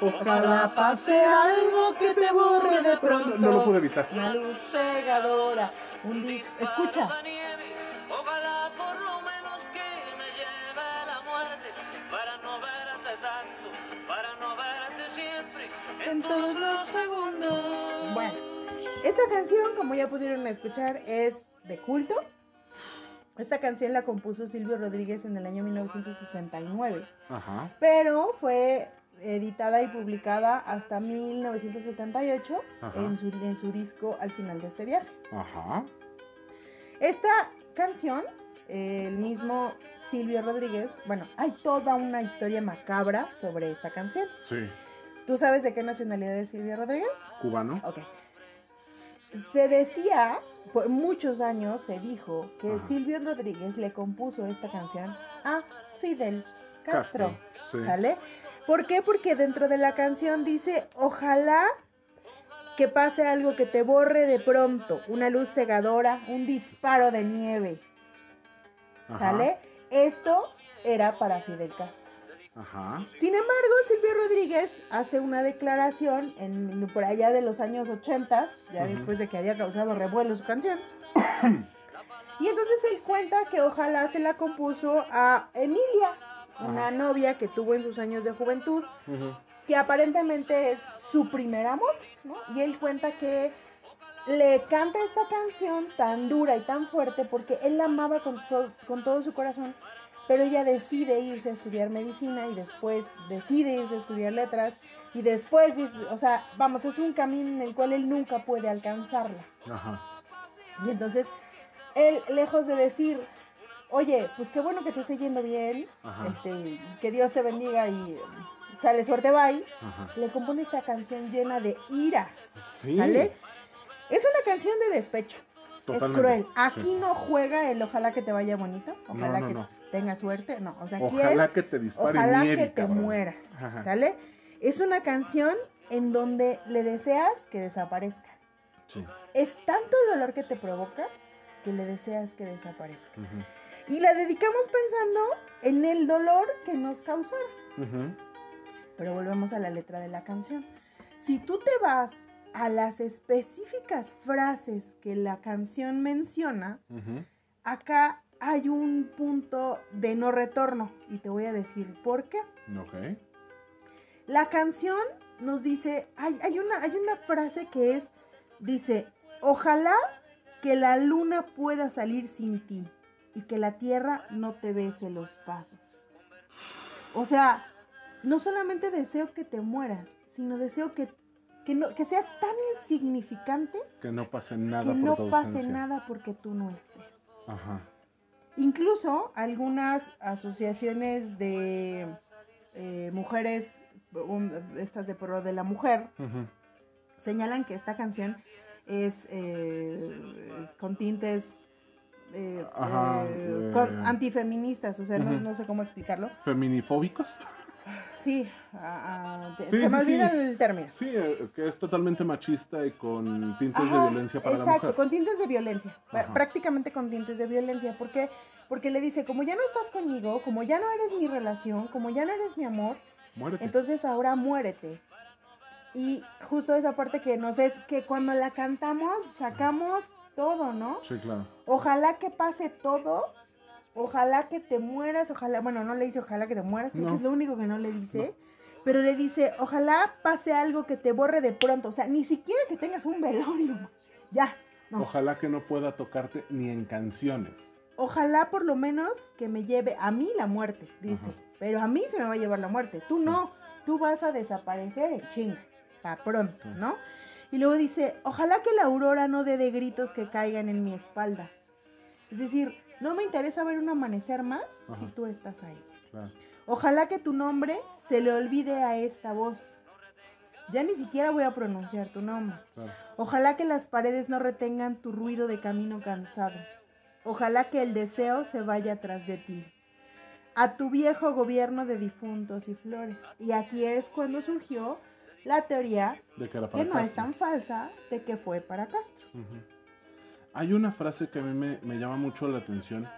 Ojalá pase algo que te borre de pronto. No lo pude evitar. Una luz cegadora, un dis... Escucha. Ojalá por lo menos que me lleve la muerte para no verte tanto, para no verte siempre en todos los segundos. Bueno, esta canción, como ya pudieron escuchar, es de culto. Esta canción la compuso Silvio Rodríguez en el año 1969, Ajá. pero fue editada y publicada hasta 1978 Ajá. en su, en su disco Al final de este viaje. Ajá. Esta canción, eh, el mismo Silvio Rodríguez, bueno, hay toda una historia macabra sobre esta canción. Sí. ¿Tú sabes de qué nacionalidad es Silvio Rodríguez? Cubano. Ok. Se decía, por muchos años se dijo que Ajá. Silvio Rodríguez le compuso esta canción a Fidel Castro. Sí. ¿Sale? ¿Por qué? Porque dentro de la canción dice, ojalá que pase algo que te borre de pronto, una luz cegadora, un disparo de nieve. Ajá. ¿Sale? Esto era para Fidel Castro. Ajá. Sin embargo, Silvio Rodríguez hace una declaración en, por allá de los años 80, ya después de que había causado revuelo su canción. y entonces él cuenta que ojalá se la compuso a Emilia, una novia que tuvo en sus años de juventud, que aparentemente es su primer amor, ¿no? Y él cuenta que le canta esta canción tan dura y tan fuerte porque él la amaba con, con todo su corazón, pero ella decide irse a estudiar medicina y después decide irse a estudiar letras y después, o sea, vamos, es un camino en el cual él nunca puede alcanzarla. Ajá. Y entonces, él, lejos de decir, oye, pues qué bueno que te esté yendo bien, este, que Dios te bendiga y eh, sale suerte, bye, Ajá. le compone esta canción llena de ira, Sí. ¿sale? Es una canción de despecho, Totalmente. es cruel. Aquí Sí. no juega el ojalá que te vaya bonito, ojalá no, que no. tengas suerte, no, o sea, aquí Ojalá es que te dispare ojalá nieve, que te mueras, Ajá. ¿sale? Es una canción en donde le deseas que desaparezca. Sí. Es tanto el dolor que te provoca que le deseas que desaparezca. Ujú. Y la dedicamos pensando en el dolor que nos causaron. Ujú. Pero volvemos a la letra de la canción. Si tú te vas a las específicas frases que la canción menciona, acá hay un punto de no retorno. Y te voy a decir por qué. Ok. La canción nos dice, hay, hay una, hay una frase que es, dice, ojalá que la luna pueda salir sin ti y que la tierra no te bese los pasos. O sea, no solamente deseo que te mueras, sino deseo que, que, no, que seas tan insignificante Que no pase nada que por no tu pase nada porque tú no estés. Ajá. Incluso algunas asociaciones de eh, mujeres, estas de pro de la mujer, señalan que esta canción es eh, con tintes eh, Ajá, eh, eh. con- antifeministas, o sea, no, no sé cómo explicarlo. ¿Feminifóbicos? Sí, Sí, se sí, me olvida sí. el término. Sí, eh, que es totalmente machista y con tintes de violencia para exacto, la mujer. con tintes de violencia, Ajá. prácticamente con tintes de violencia. ¿Por qué? Porque le dice, como ya no estás conmigo, como ya no eres mi relación, como ya no eres mi amor, Muérete. entonces ahora muérete. Y justo esa parte que nos es que cuando la cantamos sacamos todo, ¿no? Sí, claro. Ojalá que pase todo, ojalá que te mueras, ojalá, bueno, no le dice ojalá que te mueras, creo No. es lo único que no le dice, pero le dice, ojalá pase algo que te borre de pronto, o sea, ni siquiera que tengas un velorio, ya, no. Ojalá que no pueda tocarte ni en canciones. Ojalá por lo menos que me lleve a mí la muerte, dice, Ajá. pero a mí se me va a llevar la muerte, tú Sí. no, tú vas a desaparecer en chinga, para pronto, Sí. ¿no? Y luego dice, ojalá que la aurora no dé de gritos que caigan en mi espalda. Es decir, no me interesa ver un amanecer más Ajá. si tú estás ahí. Claro. Ojalá que tu nombre se le olvide a esta voz. Ya ni siquiera voy a pronunciar tu nombre. claro. Ojalá que las paredes no retengan tu ruido de camino cansado. Ojalá que el deseo se vaya tras de ti. A tu viejo gobierno de difuntos y flores. Y aquí es cuando surgió la teoría, De que que no es tan falsa, de que fue para Castro. Ujú. Hay una frase que a mí me, me llama mucho la atención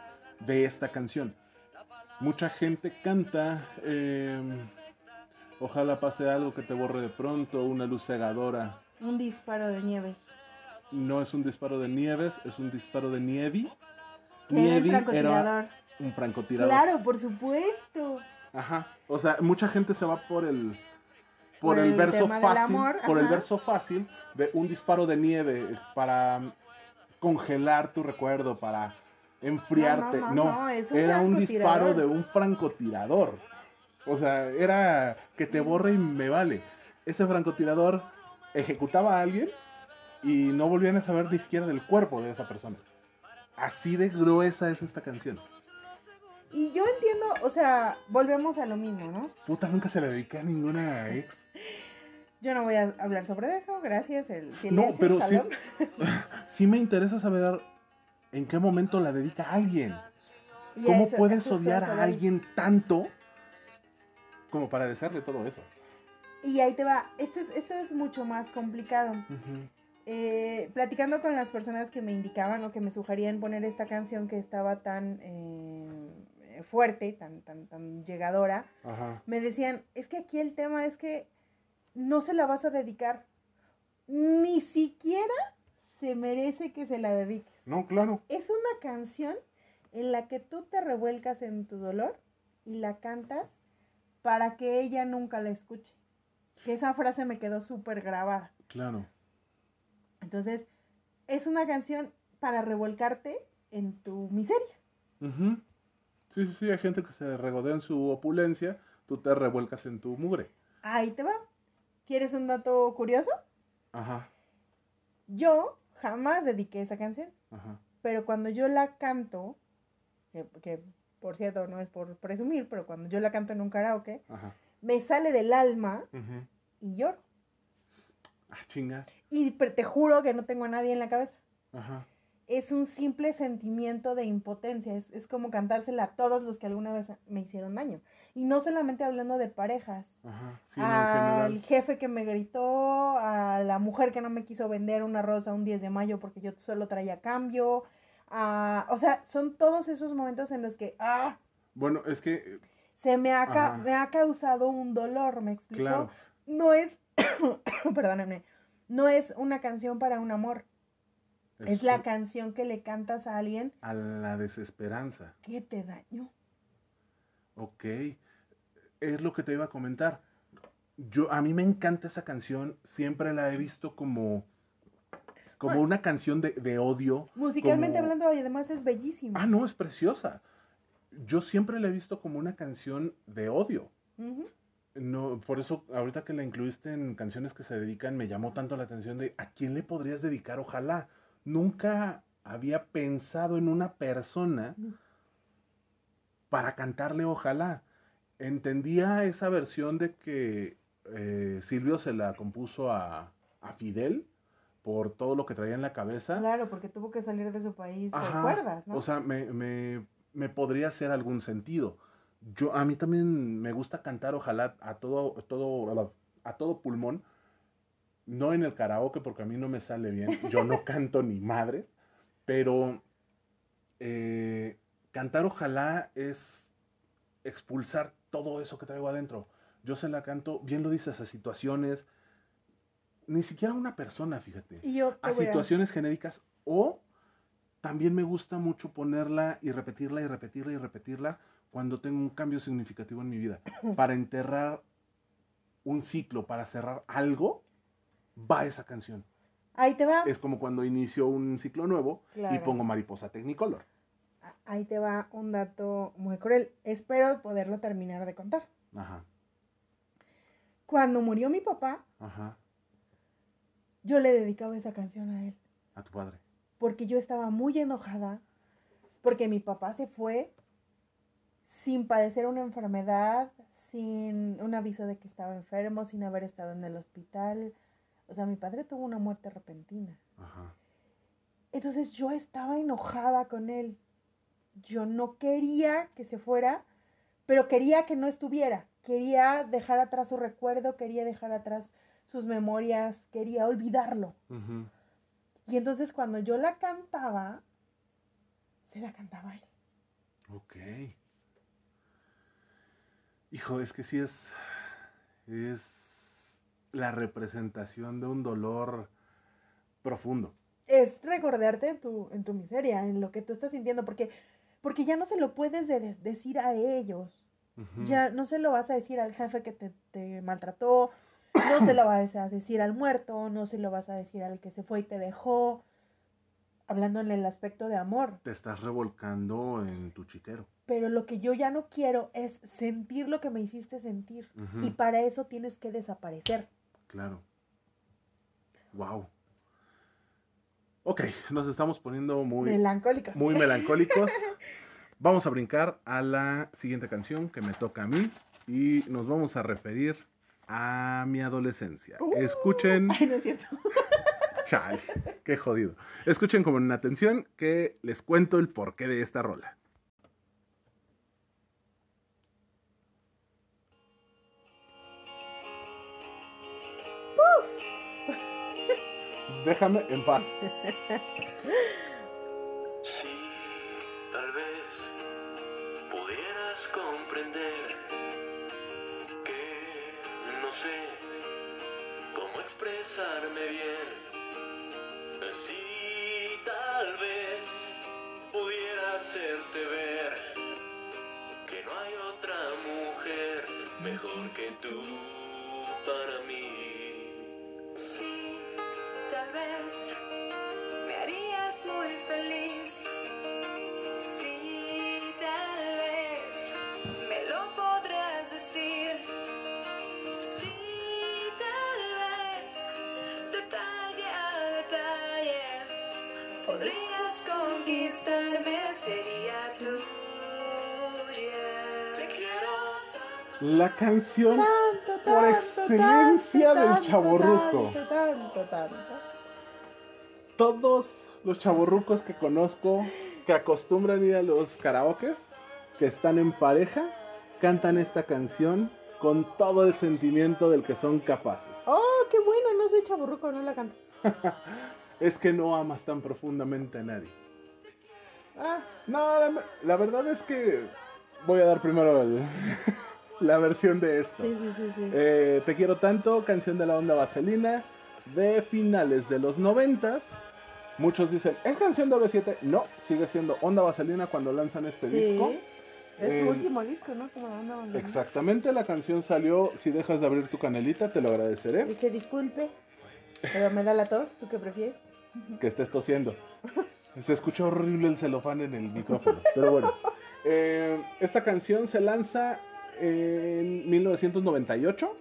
de esta canción. Mucha gente canta, eh, ojalá pase algo que te borre de pronto, una luz cegadora. Un disparo de nieves. No es un disparo de nieves, es un disparo de era Nieve francotirador. un francotirador. Claro, por supuesto. Ajá. O sea, mucha gente se va por el por, Por el, el verso fácil, amor, por el verso fácil de un disparo de nieve para congelar tu recuerdo, para enfriarte. No, No, era un disparo de un francotirador. O sea, era que te borre y me vale. Ese francotirador ejecutaba a alguien y no volvían a saber ni siquiera del cuerpo de esa persona. Así de gruesa es esta canción. Y yo entiendo, o sea, volvemos a lo mismo, ¿no? Puta, nunca se le dediqué a ninguna ex. Yo no voy a hablar sobre eso, gracias. El silencio, No, pero sí, sí me interesa saber en qué momento la dedica a alguien. Y ¿Cómo eso- puedes odiar a alguien tanto como para desearle todo eso? Y ahí te va. Esto es, esto es mucho más complicado. Eh, platicando con las personas que me indicaban o que me sugerían poner esta canción que estaba tan eh, fuerte, tan, tan, tan llegadora, Ajá. me decían, es que aquí el tema es que no se la vas a dedicar. Ni siquiera se merece que se la dediques. No, claro. Es una canción en la que tú te revuelcas en tu dolor y la cantas para que ella nunca la escuche. Que esa frase me quedó súper grabada. Claro. Entonces, es una canción para revolcarte en tu miseria. Sí, sí, sí, hay gente que se regodea en su opulencia, tú te revuelcas en tu mugre. Ahí te va. ¿Quieres un dato curioso? Ajá, Yo jamás dediqué esa canción, ajá. pero cuando yo la canto, que, que, por cierto no es por presumir, pero cuando yo la canto en un karaoke, Ajá. me sale del alma y lloro. Ah, chinga. Y pero te juro que no tengo a nadie en la cabeza. Ajá. Es un simple sentimiento de impotencia. Es, es como cantársela a todos los que alguna vez me hicieron daño. Y no solamente hablando de parejas. Ajá. Sí, al jefe que me gritó, a la mujer que no me quiso vender una rosa un 10 de mayo porque yo solo traía cambio. a- o sea, son todos esos momentos en los que ah, Bueno, es que, se me ha, ca- me ha causado un dolor, ¿me explico? claro. No es, perdóname, no es una canción para un amor. Es la canción que le cantas a alguien A la desesperanza. que te dañó. Ok. Es lo que te iba a comentar. Yo, a mí me encanta esa canción. Siempre la he visto como, como Bueno. una canción de, de odio. Musicalmente Como- hablando, y además es bellísimo. Ah, no, es preciosa. Yo siempre la he visto como una canción de odio. No, por eso ahorita que la incluiste en canciones que se dedican, me llamó tanto la atención de a quién le podrías dedicar, ojalá. Nunca había pensado en una persona para cantarle ojalá. Entendía esa versión de que eh, Silvio se la compuso a, a Fidel por todo lo que traía en la cabeza. Claro, porque tuvo que salir de su país por Ajá, cuerdas, ¿no? O sea, me, me, me podría hacer algún sentido. Yo, a mí también me gusta cantar, ojalá, a todo, todo, a todo pulmón. No en el karaoke, porque a mí no me sale bien. Yo no canto ni madre. Pero eh, cantar ojalá es expulsar todo eso que traigo adentro. Yo se la canto, bien lo dices, a situaciones, ni siquiera a una persona, fíjate y yo a voy a- situaciones genéricas o también me gusta mucho ponerla y repetirla y repetirla y repetirla cuando tengo un cambio significativo en mi vida. Para enterrar un ciclo, para cerrar algo, va esa canción. Ahí te va. Es como cuando inicio un ciclo nuevo y pongo Mariposa Technicolor. Ahí te va un dato muy cruel. Espero poderlo terminar de contar. Ajá, Cuando murió mi papá, ajá, yo le dedicaba esa canción a él. a tu padre. Porque yo estaba muy enojada. Porque mi papá se fue sin padecer una enfermedad, sin un aviso de que estaba enfermo, sin haber estado en el hospital. O sea, mi padre tuvo una muerte repentina. Ajá, Entonces yo estaba enojada con él. Yo no quería que se fuera, pero quería que no estuviera. Quería dejar atrás su recuerdo, quería dejar atrás sus memorias, quería olvidarlo. Y entonces cuando yo la cantaba, se la cantaba él. ok. Hijo, es que sí es. Es la representación de un dolor profundo. Es recordarte en tu, en tu miseria, en lo que tú estás sintiendo, porque, porque ya no se lo puedes de- de- decir a ellos. Ya no se lo vas a decir al jefe que te, te maltrató, no se lo vas a decir al muerto, no se lo vas a decir al que se fue y te dejó. Hablando en el aspecto de amor. Te estás revolcando en tu chiquero. Pero lo que yo ya no quiero es sentir lo que me hiciste sentir. Y para eso tienes que desaparecer. Claro. Wow. Ok, nos estamos poniendo muy, Melancólicas. muy melancólicos. Vamos a brincar a la siguiente canción que me toca a mí y nos vamos a referir a mi adolescencia. Uh. Escuchen, Ay, no es cierto. chale, qué jodido. Escuchen con atención que les cuento el porqué de esta rola. Déjame en paz. Si tal vez pudieras comprender que no sé cómo expresarme bien. Si tal vez pudiera hacerte ver que no hay otra mujer mejor que tú La canción Tanto, Por tanto, excelencia tanto, del tanto. todos los chavorrucos que conozco que acostumbran ir a los karaokes, que están en pareja, cantan esta canción con todo el sentimiento del que son capaces. Oh, qué bueno, no soy chaburruco, no la canto. Es que no amas tan profundamente a nadie. Ah, No, la, la verdad es que voy a dar primero el- la versión de esto. sí, sí, sí, sí. Eh, Te quiero tanto, canción de la onda vaselina, de finales de los noventas. Muchos dicen, ¿es canción de B7? No, sigue siendo onda vaselina cuando lanzan este Sí. disco. Es Eh, su último disco, ¿no? Como la onda abandonada. Exactamente, la canción salió, si dejas de abrir tu canelita, te lo agradeceré, Y que disculpe, pero me da la tos, ¿tú qué prefieres? que estés tosiendo. Se escucha horrible el celofán en el micrófono, pero bueno. Eh, esta canción se lanza en 1998.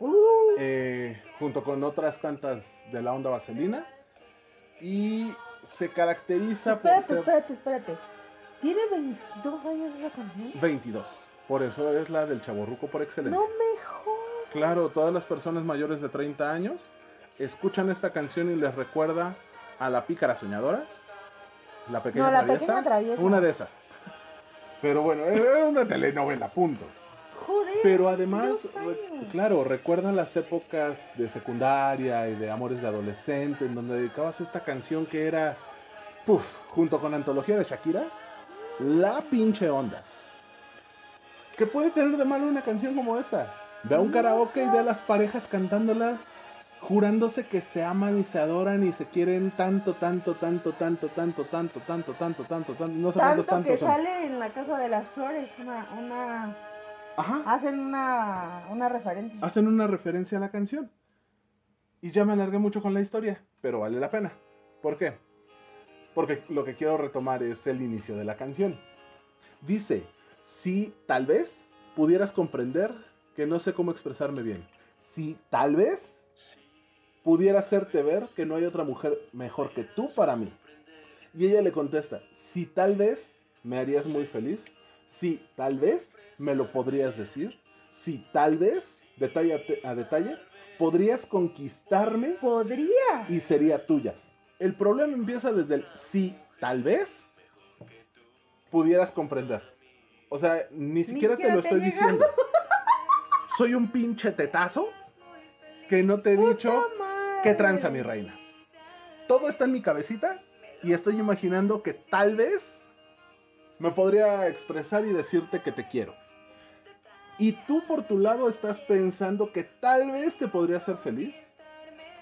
Uh, eh, junto con otras tantas de la onda vaselina. Y se caracteriza espérate, por ser espérate, espérate. ¿Tiene 22 años esa canción? 22. Por eso es la del chaborruco por excelencia. No mejor. Claro, todas las personas mayores de 30 años escuchan esta canción y les recuerda a la pícara soñadora. La pequeña No, la traviesa. pequeña traviesa. Una de esas. Pero bueno, era una telenovela, punto. Joder. Pero además, re- claro, recuerdan las épocas de secundaria y de amores de adolescente, en donde dedicabas esta canción que era, puf, junto con la antología de Shakira, la pinche onda. ¿Qué puede tener de malo una canción como esta? Ve a un No karaoke y ve a las parejas cantándola, jurándose que se aman y se adoran y se quieren tanto, tanto, tanto, tanto, tanto, tanto, tanto, tanto, tanto, tanto, no sé cuántos Tanto que tantos son. sale en la Casa de las Flores, una, una, Ajá. hacen una, una referencia. hacen una referencia a la canción. Y ya me alargué mucho con la historia, pero vale la pena. ¿Por qué? Porque lo que quiero retomar es el inicio de la canción. Dice, si tal vez pudieras comprender que no sé cómo expresarme bien. Si tal vez pudiera hacerte ver que no hay otra mujer mejor que tú para mí. Y ella le contesta, si tal vez me harías muy feliz, si tal vez me lo podrías decir, si tal vez, detalle a, detalle, podrías conquistarme Podría. y sería tuya. El problema empieza desde el si tal vez pudieras comprender. O sea, ni siquiera te siquiera lo te estoy diciendo. Soy un pinche tetazo que no te he dicho qué tranza mi reina. Todo está en mi cabecita y estoy imaginando que tal vez me podría expresar y decirte que te quiero. Y tú por tu lado estás pensando que tal vez te podría hacer feliz,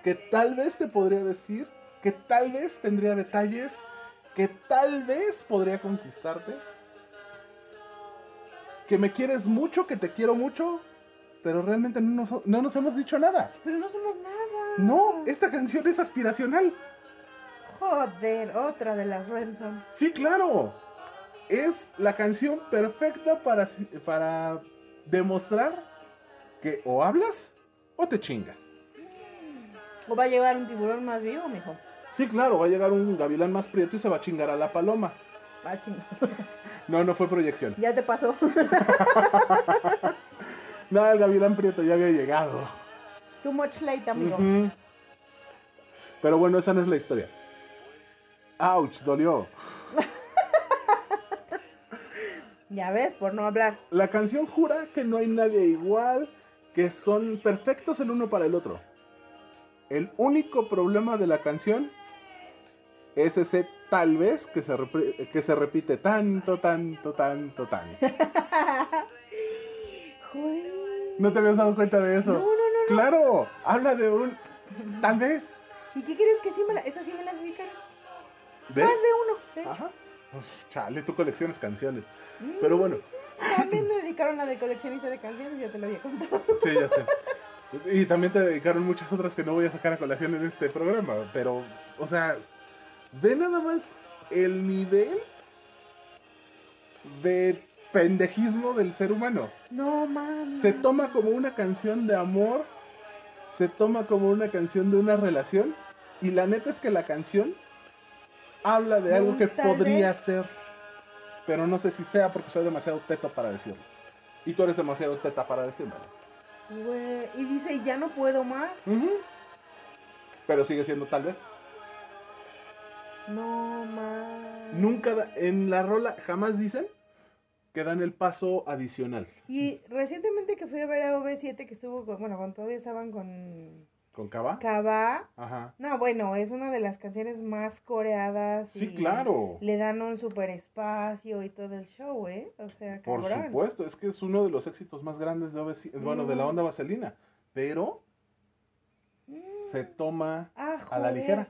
que tal vez te podría decir, que tal vez tendría detalles, que tal vez podría conquistarte, que me quieres mucho, que te quiero mucho, pero realmente no nos, no nos hemos dicho nada. Pero no somos nada. No, esta canción es aspiracional. Joder, otra de las Renson. Sí, claro. Es la canción perfecta para, para demostrar que o hablas o te chingas. O va a llegar un tiburón más vivo, mijo. Sí, claro, va a llegar un gavilán más prieto y se va a chingar a la paloma. Va a chingar. No, no fue proyección. Ya te pasó. No, el gavilán prieto ya había llegado. Too much late, amigo. Pero bueno, esa no es la historia. Ouch, dolió. Ya ves, por no hablar. La canción jura que no hay nadie igual, que son perfectos el uno para el otro. El único problema de la canción es ese tal vez que se, que se repite tanto, tanto, tanto, tanto. Joder. ¿No te habías dado cuenta de eso? No, no, no, no. Claro, habla de un tal vez. ¿Y qué crees que sí me la, esa sí me la dedicaron? ¿Ves? Más de uno, de hecho. Ajá. Uf, chale, tú coleccionas canciones. Mm, Pero bueno, También me dedicaron la de coleccionista de canciones, ya te lo había contado. sí, ya sé. Y también te dedicaron muchas otras que no voy a sacar a colación en este programa. Pero, o sea, ve nada más el nivel de pendejismo del ser humano. No mames. Se toma como una canción de amor, se toma como una canción de una relación. Y la neta es que la canción habla de algo que tal podría vez. ser. Pero no sé si sea porque soy demasiado teto para decirlo. Y tú eres demasiado teta para decirlo. Y dice, ya no puedo más. Pero sigue siendo tal vez. No mames. Nunca en la rola jamás dicen que dan el paso adicional. Y recientemente que fui a ver a OV7 que estuvo con, bueno, cuando todavía estaban con ¿Con Cava? Kaba. Ajá. No, bueno, es una de las canciones más coreadas. Sí, y claro. Le dan un super espacio y todo el show, ¿eh? O sea, Por cabrón. supuesto, es que es uno de los éxitos más grandes de OV7, bueno, de la onda vaselina. Pero Mm. se toma Ah, a la ligera.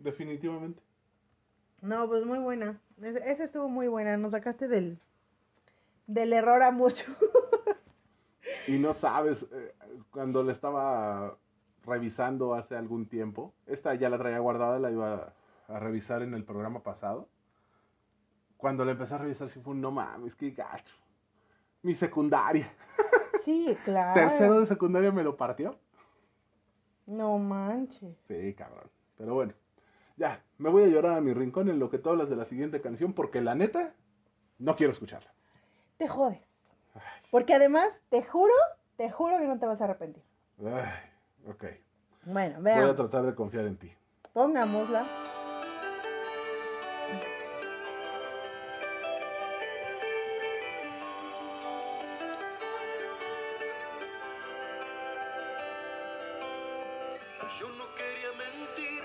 Definitivamente. No, pues muy buena. Esa estuvo muy buena. Nos sacaste del, del error a mucho. Y no sabes, eh, cuando le estaba revisando hace algún tiempo, esta ya la traía guardada, la iba a revisar en el programa pasado. Cuando la empecé a revisar, sí fue un no mames, qué gacho. Mi secundaria. Sí, claro. Tercero de secundaria me lo partió. No manches. Sí, cabrón. Pero bueno, ya, me voy a llorar a mi rincón en lo que tú hablas de la siguiente canción, porque la neta, no quiero escucharla. Te jodes. Porque además, te juro, te juro que no te vas a arrepentir. Ay, ok. Bueno, Voy a tratar de confiar en ti. Pongámosla.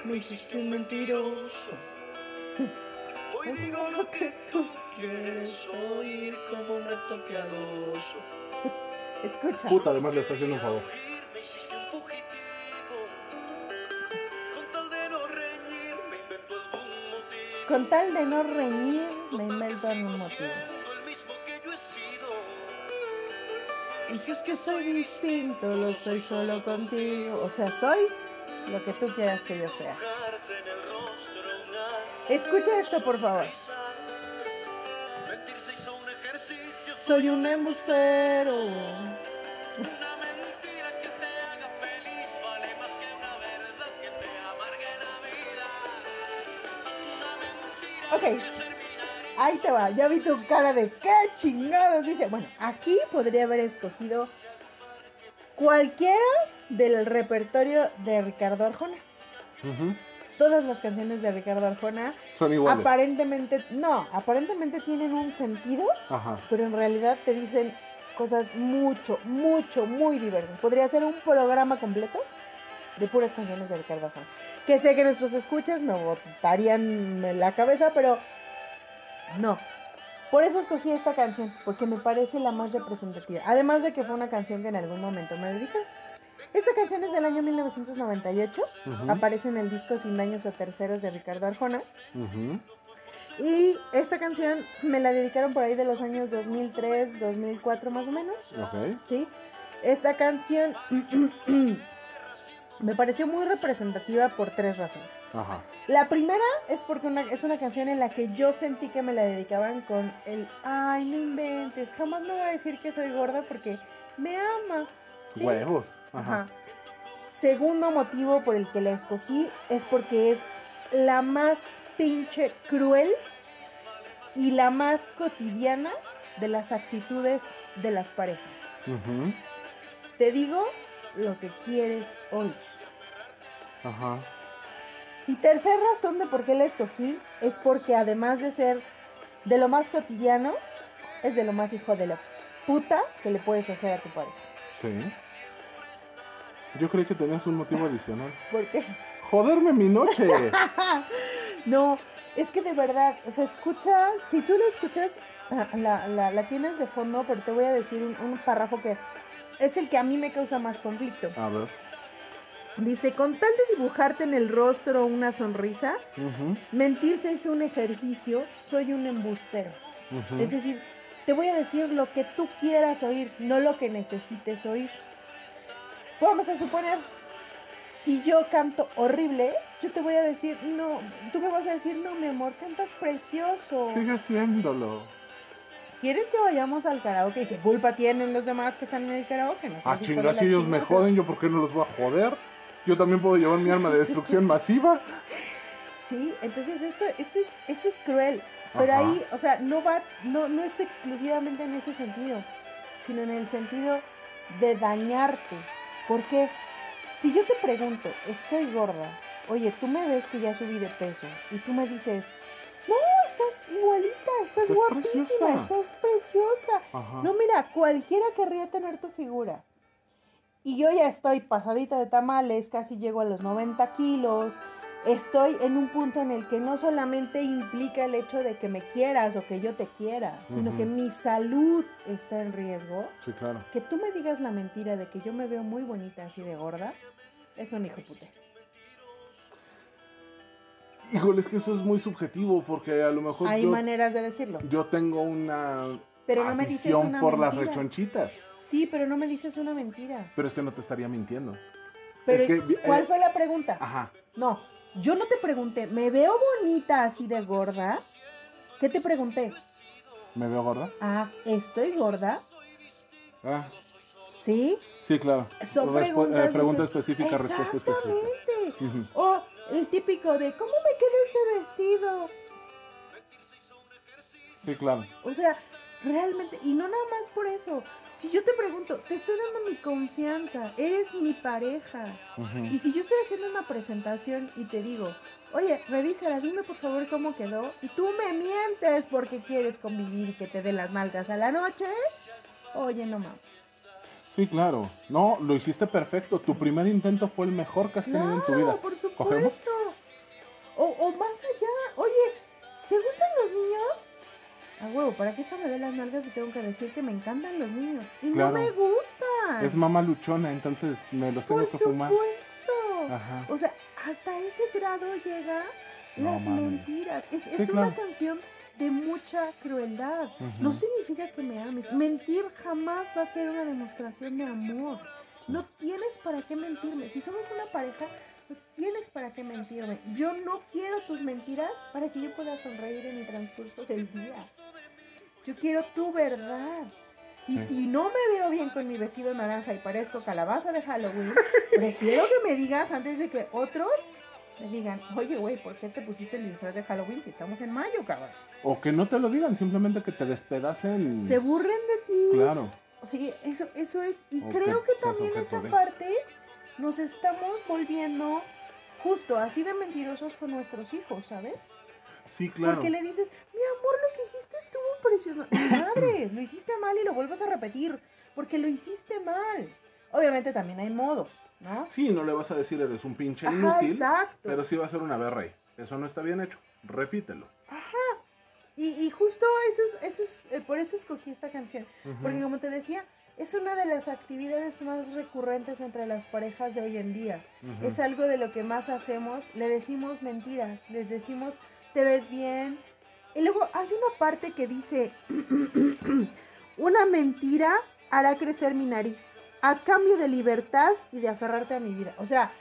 Me hiciste un mentiroso. Hoy digo lo que tú quieres oír como un acto piadoso. Escucha. Puta, además le está haciendo un favor. Oír, Me hiciste un fugitivo. Con tal de no reñir, me invento algún motivo. Con tal de no reñir, me invento un motivo. Y si es que soy distinto, lo soy solo contigo. O sea, soy lo que tú quieras que yo sea. Escucha esto, por favor. Soy un embustero. Una mentira que te haga feliz vale más que una verdad que te amargue la vida. Una mentira Ok. Ahí te va, ya vi tu cara de qué chingados. Dice, bueno, aquí podría haber escogido cualquiera del repertorio de Ricardo Arjona. Todas las canciones de Ricardo Arjona Son iguales. aparentemente, no, aparentemente tienen un sentido, Ajá. pero en realidad te dicen cosas mucho, mucho, muy diversas. Podría ser un programa completo de puras canciones de Ricardo Arjona. Que sé que nuestros escuchas me botarían la cabeza, pero no. Por eso escogí esta canción, porque me parece la más representativa. Además de que fue una canción que en algún momento me dedicaron. Esta canción es del año 1998, Ujú, aparece en el disco Sin Daños a Terceros de Ricardo Arjona. Y esta canción me la dedicaron por ahí de los años 2003, 2004 más o menos. Ok. ¿sí? Esta canción me pareció muy representativa por tres razones. Ajá. La primera es porque una- es una canción en la que yo sentí que me la dedicaban con el, ay, no inventes, jamás me voy a decir que soy gorda porque me ama. ¿sí? Huevos. Ajá. Ajá. Segundo motivo por el que la escogí es porque es la más pinche cruel y la más cotidiana de las actitudes de las parejas. Ujú, Te digo lo que quieres oír. Ajá. Y tercera razón de por qué la escogí es porque además de ser de lo más cotidiano, es de lo más hijo de la puta que le puedes hacer a tu pareja. Sí. Yo creí que tenías un motivo adicional. ¿Por qué? Joderme mi noche. No, es que de verdad, o sea, escucha, si tú la escuchas, ah, la, la, la tienes de fondo, pero te voy a decir un, un párrafo que es el que a mí me causa más conflicto. A ver. Dice, con tal de dibujarte en el rostro una sonrisa, Ujú, mentir se hizo un ejercicio, soy un embustero. Es decir, te voy a decir lo que tú quieras oír, no lo que necesites oír. Vamos a suponer, si yo canto horrible, yo te voy a decir, no, tú me vas a decir, no, mi amor, cantas precioso. Sigue haciéndolo. ¿Quieres que vayamos al karaoke? ¿Qué culpa tienen los demás que están en el karaoke? No seas Ah, la si ellos me joden, ¿yo por qué no los voy a joder? Yo también puedo llevar mi arma de destrucción masiva. Sí, entonces esto, esto es, eso es cruel. Pero Ajá. ahí, o sea, no va, no, no es exclusivamente en ese sentido, sino en el sentido de dañarte. ¿Por qué? Si yo te pregunto, estoy gorda, oye, tú me ves que ya subí de peso, y tú me dices, no, estás igualita, estás, Estás guapísima, preciosa". estás preciosa. Ajá. No, mira, cualquiera querría tener tu figura. Y yo ya estoy pasadita de tamales, casi llego a los 90 kilos. Estoy en un punto en el que no solamente implica el hecho de que me quieras o que yo te quiera, sino que mi salud está en riesgo. Sí, claro. Que tú me digas la mentira de que yo me veo muy bonita así de gorda, es un hijo putés. Híjole, es que eso es muy subjetivo porque a lo mejor Hay yo, maneras de decirlo. yo tengo una Pero no me dices una por las rechonchitas. Sí, pero no me dices una mentira. Pero es que no te estaría mintiendo. Pero, Es que, ¿Cuál eh, fue la pregunta? Ajá. No, yo no te pregunté, ¿me veo bonita así de gorda? ¿Qué te pregunté? ¿Me veo gorda? Ah, ¿estoy gorda? Ah, ¿Sí? sí, claro. Son Respu- preguntas. eh, pregunta específica, respuesta específica. Exactamente. Ujú. O el típico de, ¿cómo me queda este vestido? Sí, claro. O sea, realmente, y no nada más por eso. Si yo te pregunto, te estoy dando mi confianza, eres mi pareja. Y si yo estoy haciendo una presentación y te digo, oye, revísala, dime por favor cómo quedó, y tú me mientes porque quieres convivir y que te dé las nalgas a la noche, oye, no mames. Sí, claro. No, lo hiciste perfecto. Tu primer intento fue el mejor que has tenido en tu vida. por supuesto. ¿Cogemos? O, o más allá, oye, ¿te gustan los niños? A huevo, para que esta me dé las nalgas y tengo que decir que me encantan los niños. Y Claro. no me gustan. Es mamá luchona, entonces me los tengo por que fumar. supuesto. Ajá. O sea, hasta ese grado llega No las mames. mentiras. Es, Sí, es una claro. canción de mucha crueldad. No significa que me ames. Mentir jamás va a ser una demostración de amor. No tienes para qué mentirme. Si somos una pareja, no tienes para qué mentirme. Yo no quiero tus mentiras para que yo pueda sonreír en el transcurso del día. Yo quiero tu verdad. Y Sí. si no me veo bien con mi vestido naranja y parezco calabaza de Halloween, prefiero que me digas antes de que otros me digan, oye, güey, ¿por qué te pusiste el disfraz de Halloween si estamos en mayo, cabrón? O que no te lo digan, simplemente que te despedacen. Se burlen de ti. Claro. Sí, eso, eso es. Y O creo que que también esta de. parte nos estamos volviendo justo así de mentirosos con nuestros hijos, ¿sabes? Sí, claro. Porque le dices, mi amor, lo que hiciste estuvo. Mi madre, lo hiciste mal y lo vuelves a repetir. Porque lo hiciste mal. Obviamente también hay modos, ¿no? Sí, no le vas a decir eres un pinche Ajá, inútil, exacto. pero sí va a ser una berrey. Eso no está bien hecho. Repítelo. Y, y justo eso es, eso es, eh, por eso escogí esta canción. Porque como te decía, es una de las actividades más recurrentes entre las parejas de hoy en día. Es algo de lo que más hacemos. Le decimos mentiras, les decimos, te ves bien. Y luego hay una parte que dice, una mentira hará crecer mi nariz a cambio de libertad y de aferrarte a mi vida. O sea,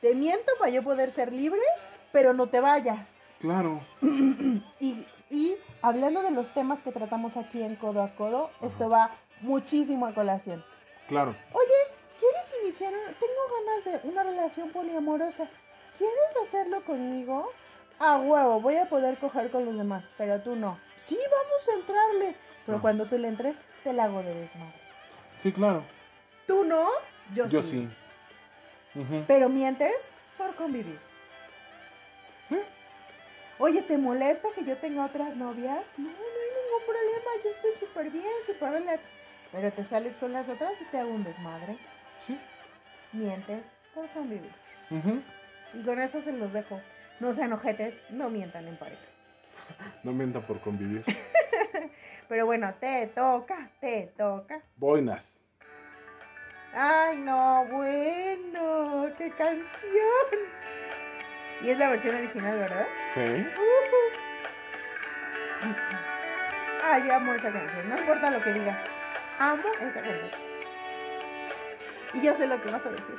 te miento para yo poder ser libre, pero no te vayas. Claro. Y, y hablando de los temas que tratamos aquí en Codo a Codo, esto va muchísimo a colación. Claro. ¿Quieres iniciar? Tengo ganas de una relación poliamorosa. ¿Quieres hacerlo conmigo? A huevo, voy a poder coger con los demás, pero tú no. Sí, vamos a entrarle. Pero No. cuando tú le entres, te la hago de desmadre. Sí, claro. Tú no, yo, Yo sí. Pero mientes por convivir. ¿Eh? Oye, ¿te molesta que yo tenga otras novias? No, no hay ningún problema, yo estoy súper bien, súper relax. Pero te sales con las otras y te hago un desmadre. Sí. Mientes por convivir. Ujú. Y con eso se los dejo. No sean ojetes, no mientan en pareja. No mienta por convivir. Pero bueno, te toca, te toca. Boinas. Ay, no, bueno, qué canción. Y es la versión original, ¿verdad? Sí. Ujú. Ay, amo esa canción, no importa lo que digas. Amo esa canción. Y yo sé lo que vas a decir.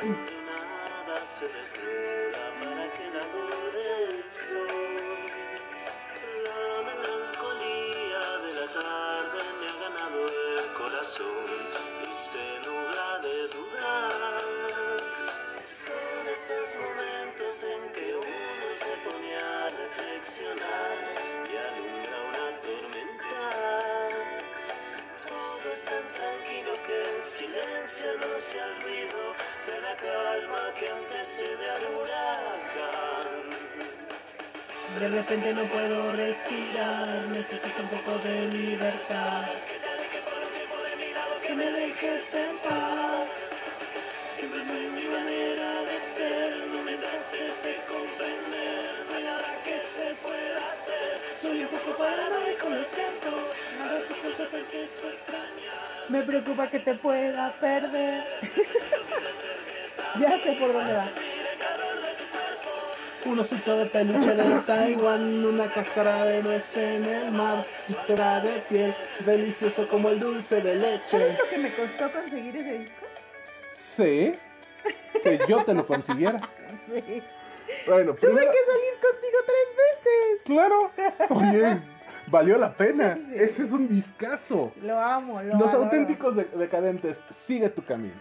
Dentro de De repente no puedo respirar, necesito un poco de libertad. Que me dejes en paz. Siempre fue mi manera de ser, no me trates de comprender. No hay nada que se pueda hacer. Soy un poco paranoico, lo siento. Nada que cosa porque eso extraña. Me preocupa que te pueda perder. ya sé por dónde va. Un osito de peluche de Taiwán, una cáscara de nuez en el mar, será de piel, delicioso como el dulce de ¿Sabes leche. lo que me costó conseguir ese disco? Sí, que yo te lo consiguiera. Sí. Bueno, Tuve primero, que salir contigo tres claro, oye, valió la pena. Sí. Ese es un discazo. veces. Lo amo, lo Los adoro. auténticos de- decadentes, sigue tu camino.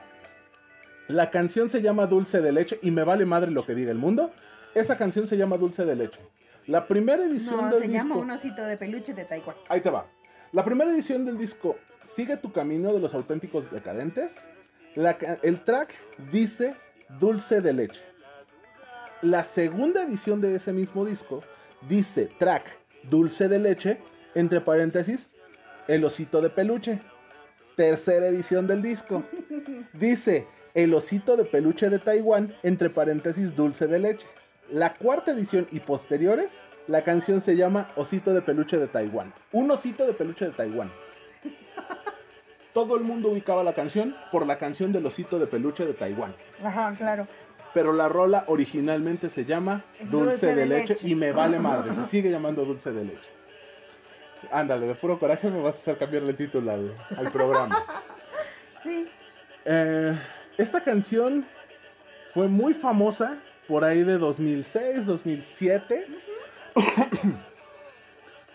La canción se llama Dulce de Leche y me vale madre lo que diga el mundo. Esa canción se llama Dulce de Leche. La primera edición No, del se disco. llama un osito de peluche de Taekwondo. Ahí te va. La primera edición del disco Sigue tu camino de los auténticos decadentes. La el track dice Dulce de leche. La segunda edición de ese mismo disco dice track Dulce de leche, entre paréntesis, El osito de peluche. Tercera edición del disco dice El osito de peluche de Taiwán, entre paréntesis, Dulce de leche. La cuarta edición y posteriores, la canción se llama Osito de peluche de Taiwán. Un osito de peluche de Taiwán. Todo el mundo ubicaba la canción por la canción del osito de peluche de Taiwán. Ajá, claro. Pero la rola originalmente se llama Dulce, de, leche, y me vale madre. Se sigue llamando Dulce de leche. Ándale, de puro coraje me vas a hacer cambiarle el título al, al programa. Sí. Eh, esta canción fue muy famosa por ahí de 2006, 2007.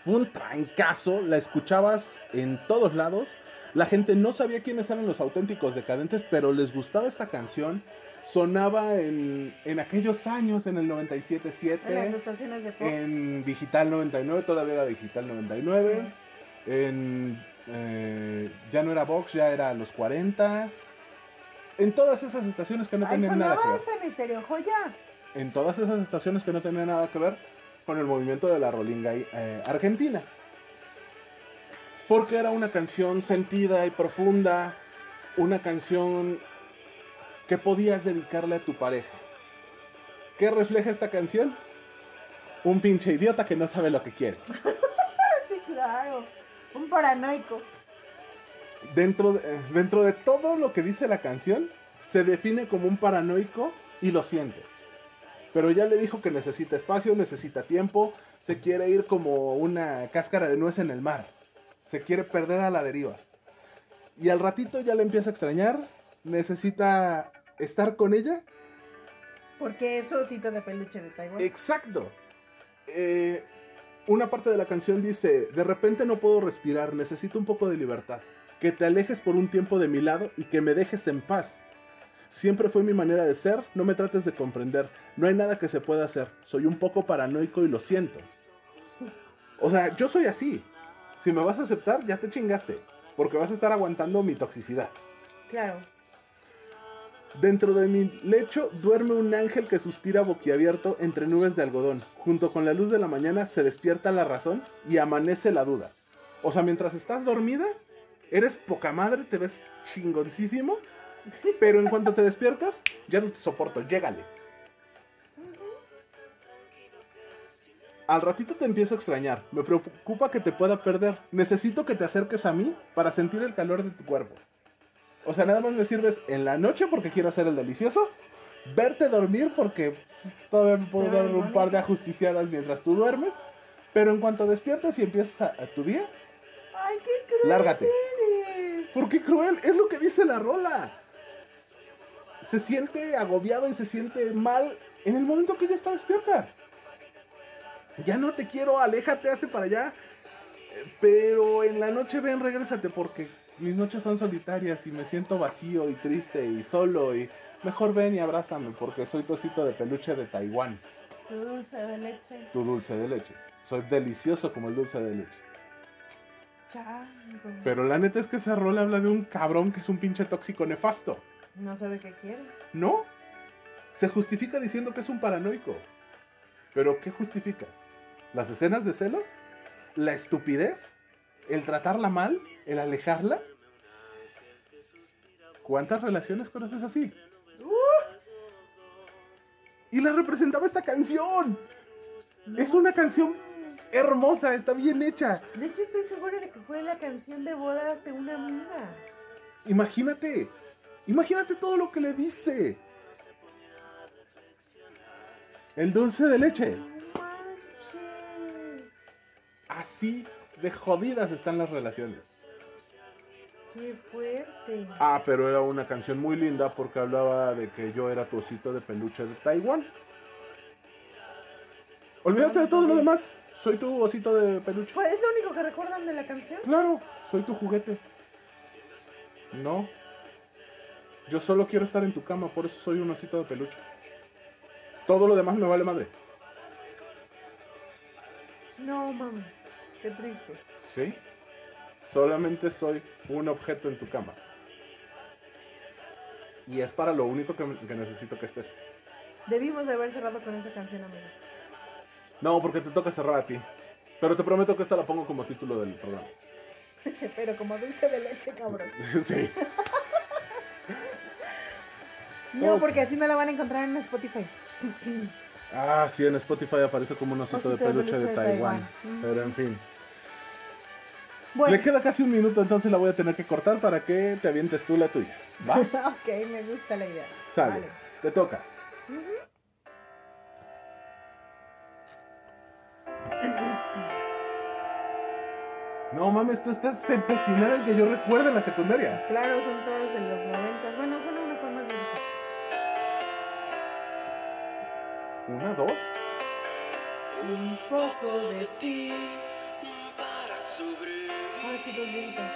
Fue un trancazo, la escuchabas en todos lados. La gente no sabía quiénes eran los auténticos decadentes, pero les gustaba esta canción. Sonaba en, en aquellos años, en el En las 97.7, estaciones de pop. en Digital 99, todavía era Digital 99. En, eh, ya no era Vox, ya era los 40. En todas esas estaciones que no Ay, tenían nada que ver. hasta en Estereo Joya. En todas esas estaciones que no tenían nada que ver con el movimiento de la Rolinga eh, argentina. Porque era una canción sentida y profunda. Una canción que podías dedicarle a tu pareja. ¿Qué refleja esta canción? Un pinche idiota que no sabe lo que quiere. Sí, claro. Un paranoico. Dentro de, dentro de todo lo que dice la canción, se define como un paranoico y lo siente. Pero ya le dijo que necesita espacio, necesita tiempo, se quiere ir como una cáscara de nuez en el mar. Se quiere perder a la deriva. Y al ratito ya le empieza a extrañar, necesita estar con ella. Porque es osito de peluche de Taiwán. Exacto. Eh, una parte de la canción dice, de repente no puedo respirar, necesito un poco de libertad. Que te alejes por un tiempo de mi lado y que me dejes en paz. Siempre fue mi manera de ser, no me trates de comprender. No hay nada que se pueda hacer. Soy un poco paranoico y lo siento. O sea, yo soy así. Si me vas a aceptar, ya te chingaste. Porque vas a estar aguantando mi toxicidad. Claro. Dentro de mi lecho duerme un ángel que suspira boquiabierto entre nubes de algodón. Junto con la luz de la mañana se despierta la razón y amanece la duda. O sea, mientras estás dormida, eres poca madre, te ves chingoncísimo, pero en cuanto te despiertas, ya no te soporto, llégale. Al ratito te empiezo a extrañar, me preocupa que te pueda perder. Necesito que te acerques a mí para sentir el calor de tu cuerpo. O sea, nada más me sirves en la noche porque quiero hacer el delicioso, verte dormir porque todavía me puedo dar un par de ajusticiadas mientras tú duermes, pero en cuanto despiertas y empiezas a, a tu día, Ay, qué cruel Lárgate. Eres. ¿por qué cruel? Es lo que dice la rola. Se siente agobiado y se siente mal en el momento que ella está despierta. Ya no te quiero, aléjate, hazte para allá. Pero en la noche ven, regrésate porque mis noches son solitarias y me siento vacío y triste y solo y mejor ven y abrázame porque soy tu osito de peluche de Taiwán, Tu dulce de leche. tu dulce de leche. Soy delicioso como el dulce de leche. Chango. Pero la neta es que esa rola habla de un cabrón que es un pinche tóxico nefasto. No sabe qué quiere. ¿No? Se justifica diciendo que es un paranoico. ¿Pero qué justifica? ¿Las escenas de celos? ¿La estupidez? ¿El tratarla mal? ¿El alejarla? ¿Cuántas relaciones conoces así? Y la representaba esta canción. Es una canción hermosa, está bien hecha. De hecho, estoy segura de que fue la canción de bodas de una amiga. Imagínate, imagínate todo lo que le dice. El dulce de leche. Así de jodidas están las relaciones. Qué fuerte. Ah, pero era una canción muy linda porque hablaba de que yo era tu osito de peluche de Taiwán. Olvídate de todo lo demás. Soy tu osito de peluche. Pues es lo único que recuerdan de la canción. Claro, soy tu juguete. No. Yo solo quiero estar en tu cama, por eso soy un osito de peluche. Todo lo demás me vale madre. No mames. Qué triste. ¿Sí? Solamente soy un objeto en tu cama. Y es para lo único que, que necesito que estés. Debimos de haber cerrado con esa canción, amigo. No, porque te toca cerrar a ti. Pero te prometo que esta la pongo como título del programa. Pero como dulce de leche, cabrón. sí. No, porque así no la van a encontrar en Spotify. Ah, sí, en Spotify aparece como un osito, de peluche de, Taiwán. Taiwán. Pero en fin. Bueno, Le queda casi un minuto, entonces la voy a tener que cortar para que te avientes tú la tuya. ¿Va? ok, me gusta la idea. Sale. Vale. Te toca. No mames, tú estás empecinada en que yo recuerde la secundaria. Claro, son todas de los noventas. Bueno, solo una fue más vieja. ¿Una, dos? Un poco de ti para sobrevivir. sí, dos viejitas.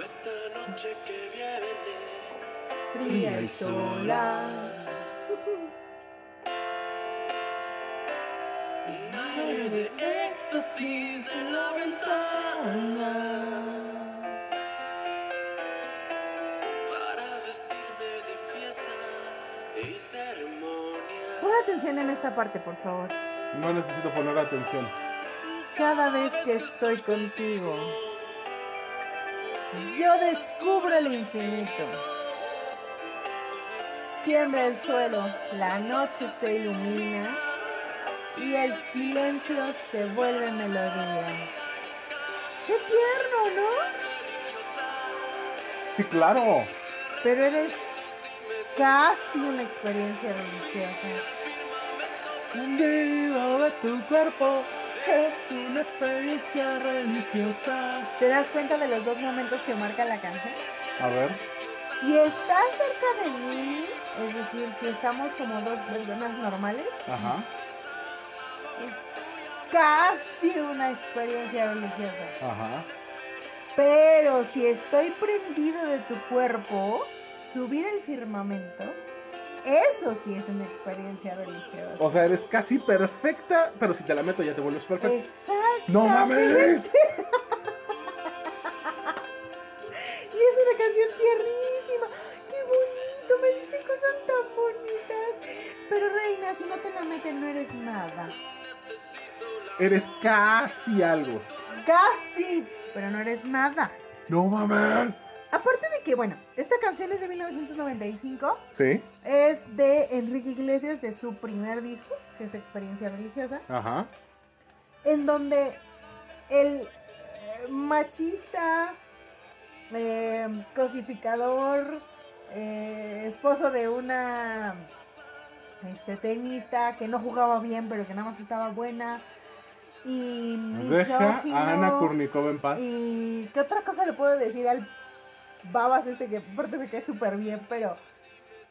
Esta noche que viene. Fría y sola. Un aire de éxtasis en la ventana. Para vestirme de fiesta y ceremonia. Pon atención en esta parte, por favor. No necesito poner atención. Cada vez que estoy contigo, yo descubro el infinito. Tiembla el suelo, la noche se ilumina y el silencio se vuelve melodía. ¡Qué tierno, ¿no? Sí, claro. Pero eres casi una experiencia religiosa. De tu cuerpo es una experiencia religiosa. ¿Te das cuenta de los dos momentos que marca la canción? A ver. Si estás cerca de mí, es decir, si estamos como dos personas normales, Ajá. Es casi una experiencia religiosa. Ajá. Pero si estoy prendido de tu cuerpo, subir el firmamento, eso sí es una experiencia religiosa. O sea, eres casi perfecta, pero si te la meto ya te vuelves perfecta. Exacto. ¡No mames! Y es una canción tiernísima. ¡Qué bonito! Me dice cosas tan bonitas. Pero reina, si no te la meten no eres nada. Eres casi algo. Casi. Pero no eres nada. ¡No mames! Aparte de que, bueno, esta canción es de 1995. Sí. Es de Enrique Iglesias, de su primer disco, que es Experiencia Religiosa. Ajá. En donde el eh, machista, eh, cosificador, eh, esposo de una este, tenista que no jugaba bien, pero que nada más estaba buena. Y Deja a Ana Kurnikova en paz. y qué otra cosa le puedo decir al babas este que aparte me cae súper bien, pero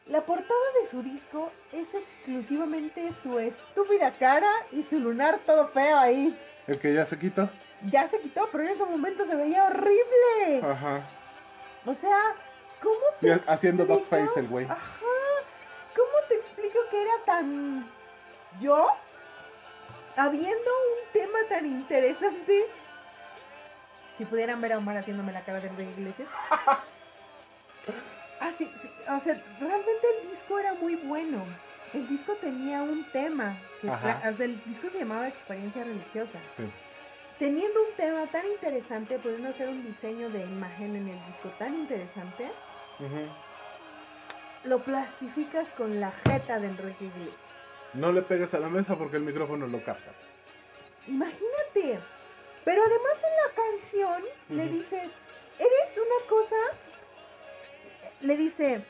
la portada de su disco es exclusivamente su estúpida cara y su lunar todo feo ahí. El que ya se quitó. Ya se quitó, pero en ese momento se veía horrible. Ajá. O sea, ¿cómo te Y haciendo explico? dogface el güey. Ajá. ¿Cómo te explico que era tan yo? Habiendo un tema tan interesante. Si pudieran ver a Omar haciéndome la cara de Enrique Iglesias. Ah, sí, sí, o sea, realmente el disco era muy bueno. El disco tenía un tema. que o sea, el disco se llamaba Experiencia Religiosa. Sí. Teniendo un tema tan interesante, pudiendo hacer un diseño de imagen en el disco tan interesante, lo plastificas con la jeta de Enrique Iglesias. No le pegues a la mesa porque el micrófono lo capta. Imagínate. Pero además en la canción le dices, eres una cosa, le dice,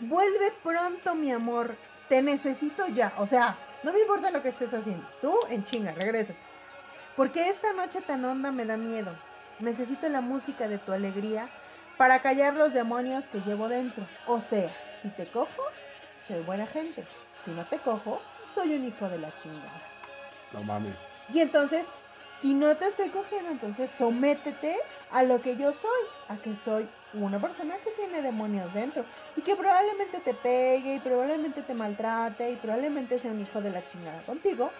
vuelve pronto mi amor, te necesito ya. O sea, no me importa lo que estés haciendo, tú en chinga, regresa. Porque esta noche tan honda me da miedo. Necesito la música de tu alegría para callar los demonios que llevo dentro. O sea, si te cojo, soy buena gente. Si no te cojo, soy un hijo de la chingada. No mames. Y entonces, si no te estoy cogiendo, entonces sométete a lo que yo soy, a que soy una persona que tiene demonios dentro y que probablemente te pegue y probablemente te maltrate y probablemente sea un hijo de la chingada contigo.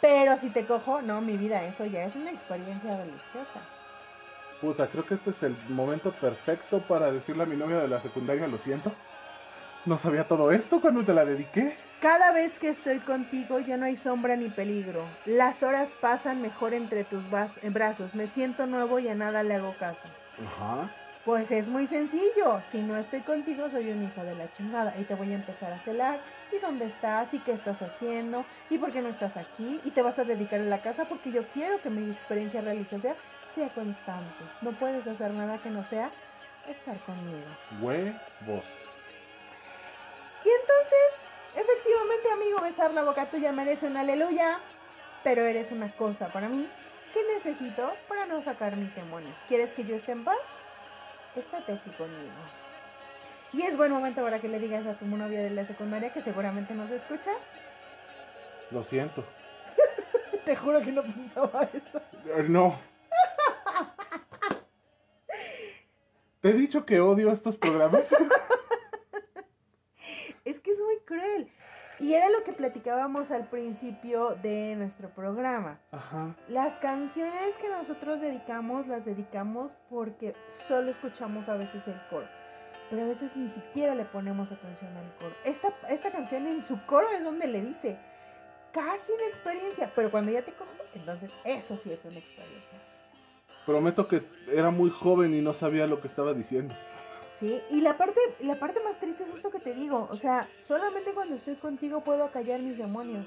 Pero si te cojo, no, mi vida, eso ya es una experiencia religiosa. Puta, creo que este es el momento perfecto para decirle a mi novia de la secundaria, lo siento. No sabía todo esto cuando te la dediqué. Cada vez que estoy contigo ya no hay sombra ni peligro. Las horas pasan mejor entre tus brazos. Me siento nuevo y a nada le hago caso. Ajá. Pues es muy sencillo. Si no estoy contigo, soy un hijo de la chingada. Y te voy a empezar a celar. ¿Y dónde estás? ¿Y qué estás haciendo? ¿Y por qué no estás aquí? ¿Y te vas a dedicar a la casa? Porque yo quiero que mi experiencia religiosa sea constante. No puedes hacer nada que no sea estar conmigo. Huevos. Y entonces, efectivamente, amigo, besar la boca tuya merece un aleluya. Pero eres una cosa para mí que necesito para no sacar mis demonios. ¿Quieres que yo esté en paz? Estate aquí conmigo. Y es buen momento para que le digas a tu novia de la secundaria que seguramente nos escucha. Lo siento. Te juro que no pensaba eso. Eh, No. ¿Te he dicho que odio estos programas? Es que es muy cruel. Y era lo que platicábamos al principio de nuestro programa. Ajá. Las canciones que nosotros dedicamos las dedicamos porque solo escuchamos a veces el coro. Pero a veces ni siquiera le ponemos atención al coro. Esta, esta canción en su coro es donde le dice casi una experiencia. Pero cuando ya te cojo, entonces eso sí es una experiencia. Prometo que era muy joven y no sabía lo que estaba diciendo. Sí, y la parte, la parte más triste es esto que te digo, o sea, solamente cuando estoy contigo puedo callar mis demonios.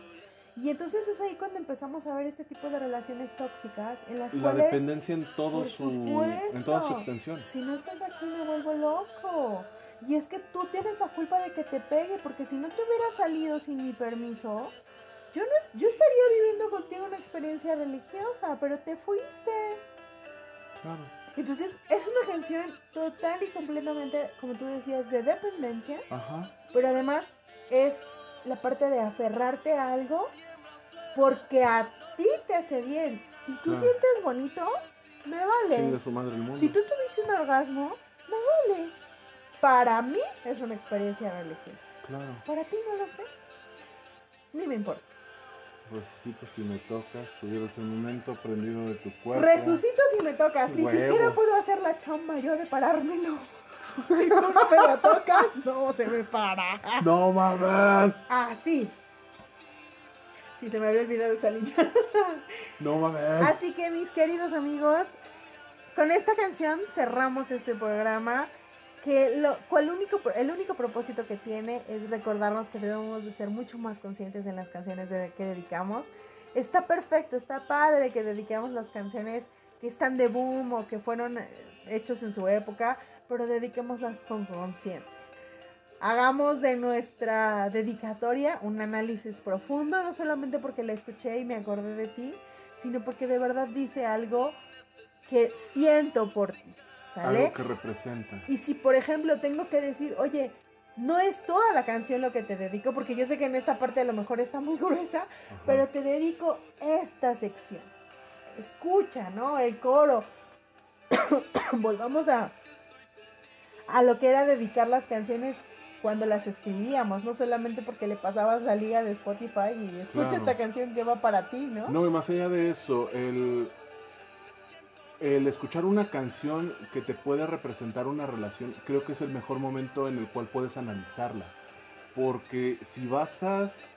Y entonces es ahí cuando empezamos a ver este tipo de relaciones tóxicas en las La cuales dependencia en todo su en toda su extensión. si no estás aquí me vuelvo loco. Y es que tú tienes la culpa de que te pegue, porque si no te hubiera salido sin mi permiso, yo no yo estaría viviendo contigo una experiencia religiosa, pero te fuiste. Claro. Entonces, es una canción total y completamente, como tú decías, de dependencia, Ajá. pero además es la parte de aferrarte a algo porque a ti te hace bien. Si tú Claro. sientes bonito, me vale. Chinga su madre el mundo. Si tú tuviste un orgasmo, me vale. Para mí es una experiencia religiosa. Claro. Para ti no lo sé. Ni me importa. Resucito si me tocas, subir un momento prendido de tu cuerpo. Resucito si me tocas. Ni Huevos. siquiera puedo hacer la chamba yo de parármelo. Si tú no me lo tocas, no se me para. No mames. Así. Si se me había olvidado esa línea. No mames. Así que mis queridos amigos, con esta canción cerramos este programa. Que lo, cual único, el único propósito que tiene es recordarnos que debemos de ser mucho más conscientes en las canciones de, que dedicamos. Está perfecto, está padre que dediquemos las canciones que están de boom o que fueron eh, hechos en su época, pero dediquémoslas con conciencia. Hagamos de nuestra dedicatoria un análisis profundo, no solamente porque la escuché y me acordé de ti, sino porque de verdad dice algo que siento por ti, ¿sale? Algo que representa. Y si, por ejemplo, tengo que decir, oye, no es toda la canción lo que te dedico, porque yo sé que en esta parte a lo mejor está muy gruesa, Ajá. pero te dedico esta sección. Escucha, ¿no? El coro. Volvamos a, a lo que era dedicar las canciones cuando las escribíamos, no solamente porque le pasabas la liga de Spotify y escucha Claro. esta canción que va para ti, ¿no? No, y más allá de eso, el, el escuchar una canción que te puede representar una relación, creo que es el mejor momento en el cual puedes analizarla. Porque si basas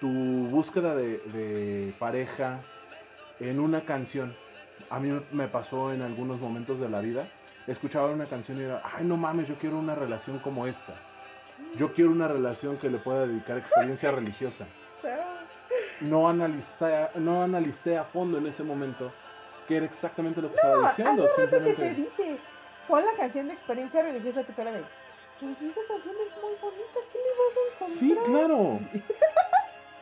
tu búsqueda de, de pareja en una canción, a mí me pasó en algunos momentos de la vida, escuchaba una canción y era, ay no mames, yo quiero una relación como esta. Yo quiero una relación que le pueda dedicar experiencia religiosa no analicé, no analicé a fondo en ese momento qué era exactamente lo que estaba diciendo. Hace rato que te Simplemente. dije, pon la canción de experiencia religiosa tu cara de. Pero si esa canción es muy bonita, ¿qué le vas a encontrar? Sí, claro.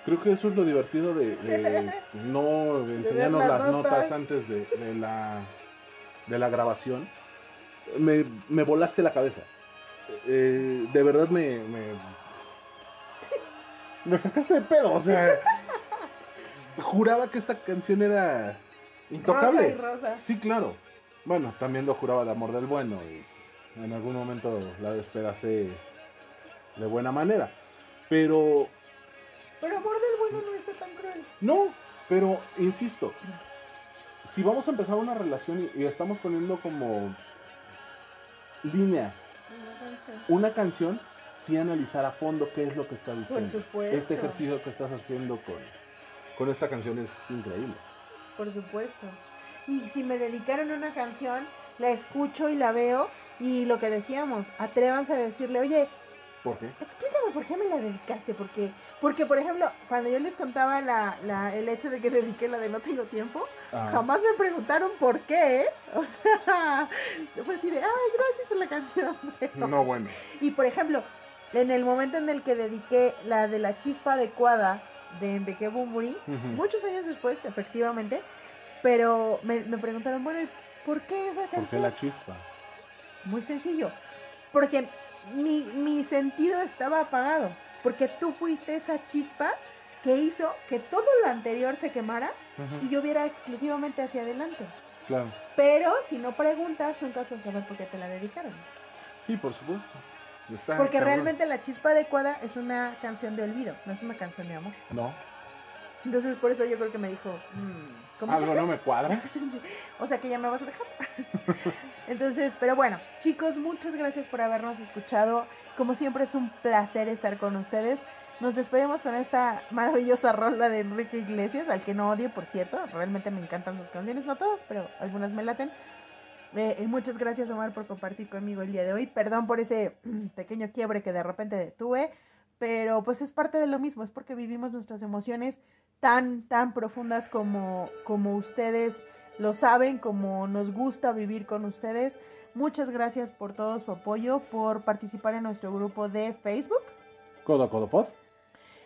Creo que eso es lo divertido de, de no enseñarnos las las notas. notas antes de, de la, de la grabación. Me, me volaste la cabeza. Eh, de verdad me, me. Me sacaste de pedo, o sea. Juraba que esta canción era intocable. Rosa y rosa. Sí, claro. Bueno, también lo juraba de amor del bueno y en algún momento la despedacé de buena manera. Pero Pero amor del bueno no está tan cruel. no, pero insisto, si vamos a empezar una relación y, y estamos poniendo como línea una canción, sí analizar a fondo qué es lo que está Por diciendo. supuesto. Este ejercicio que estás haciendo con, con esta canción es increíble. Por supuesto. Y si me dedicaron una canción, la escucho y la veo. Y lo que decíamos, atrévanse a decirle, oye, ¿Por qué? explícame por qué me la dedicaste. Porque, porque por ejemplo, cuando yo les contaba la, la- el hecho de que dediqué la de No Tengo Tiempo, Ah, jamás me preguntaron por qué. O sea, fue así de, ay, gracias por la canción. pero- no, bueno. Y por ejemplo, en el momento en el que dediqué la de la chispa adecuada de Enrique Bumburi, muchos años después, efectivamente, pero me, me preguntaron, bueno, ¿y ¿por qué esa ¿Por qué canción? la chispa? Muy sencillo, porque mi, mi sentido estaba apagado, porque tú fuiste esa chispa que hizo que todo lo anterior se quemara y yo viera exclusivamente hacia adelante. Claro. Pero si no preguntas, nunca vas a saber por qué te la dedicaron. Sí, por supuesto. Está Porque cabrón. realmente la chispa adecuada es una canción de olvido, no es una canción de amor. No. Entonces por eso yo creo que me dijo, "Mm, ¿cómo Algo no me cuadra. O sea que ya me vas a dejar. Entonces, pero bueno, chicos, muchas gracias por habernos escuchado. Como siempre es un placer estar con ustedes. Nos despedimos con esta maravillosa rola de Enrique Iglesias, al que no odio, por cierto. Realmente me encantan sus canciones, no todas, pero algunas me laten. Eh, y muchas gracias, Omar, por compartir conmigo el día de hoy. Perdón por ese mm, pequeño quiebre que de repente tuve, pero pues es parte de lo mismo, es porque vivimos nuestras emociones tan, tan profundas como, como ustedes lo saben, como nos gusta vivir con ustedes. Muchas gracias por todo su apoyo, por participar en nuestro grupo de Facebook, Codo Codo Pod,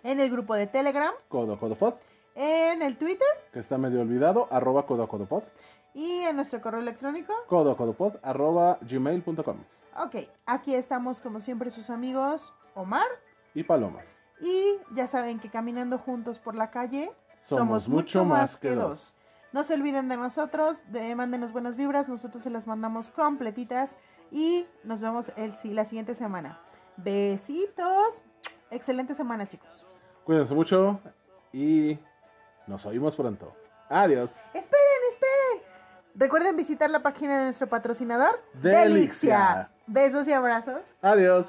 en el grupo de Telegram, Codo Codo Pod, en el Twitter. Que está medio olvidado, arroba Codo Codo Pod, y en nuestro correo electrónico. Codo a Codo Pod, arroba gmail.com. Ok, aquí estamos como siempre sus amigos Omar Y Paloma. y ya saben que caminando juntos por la calle Somos mucho más que dos. No se olviden de nosotros, de mándenos buenas vibras, nosotros se las mandamos completitas y nos vemos el, la siguiente semana. Besitos. Excelente semana, chicos. Cuídense mucho y nos oímos pronto. Adiós. Esperen. Recuerden visitar la página de nuestro patrocinador, Delixia. Besos y abrazos. Adiós.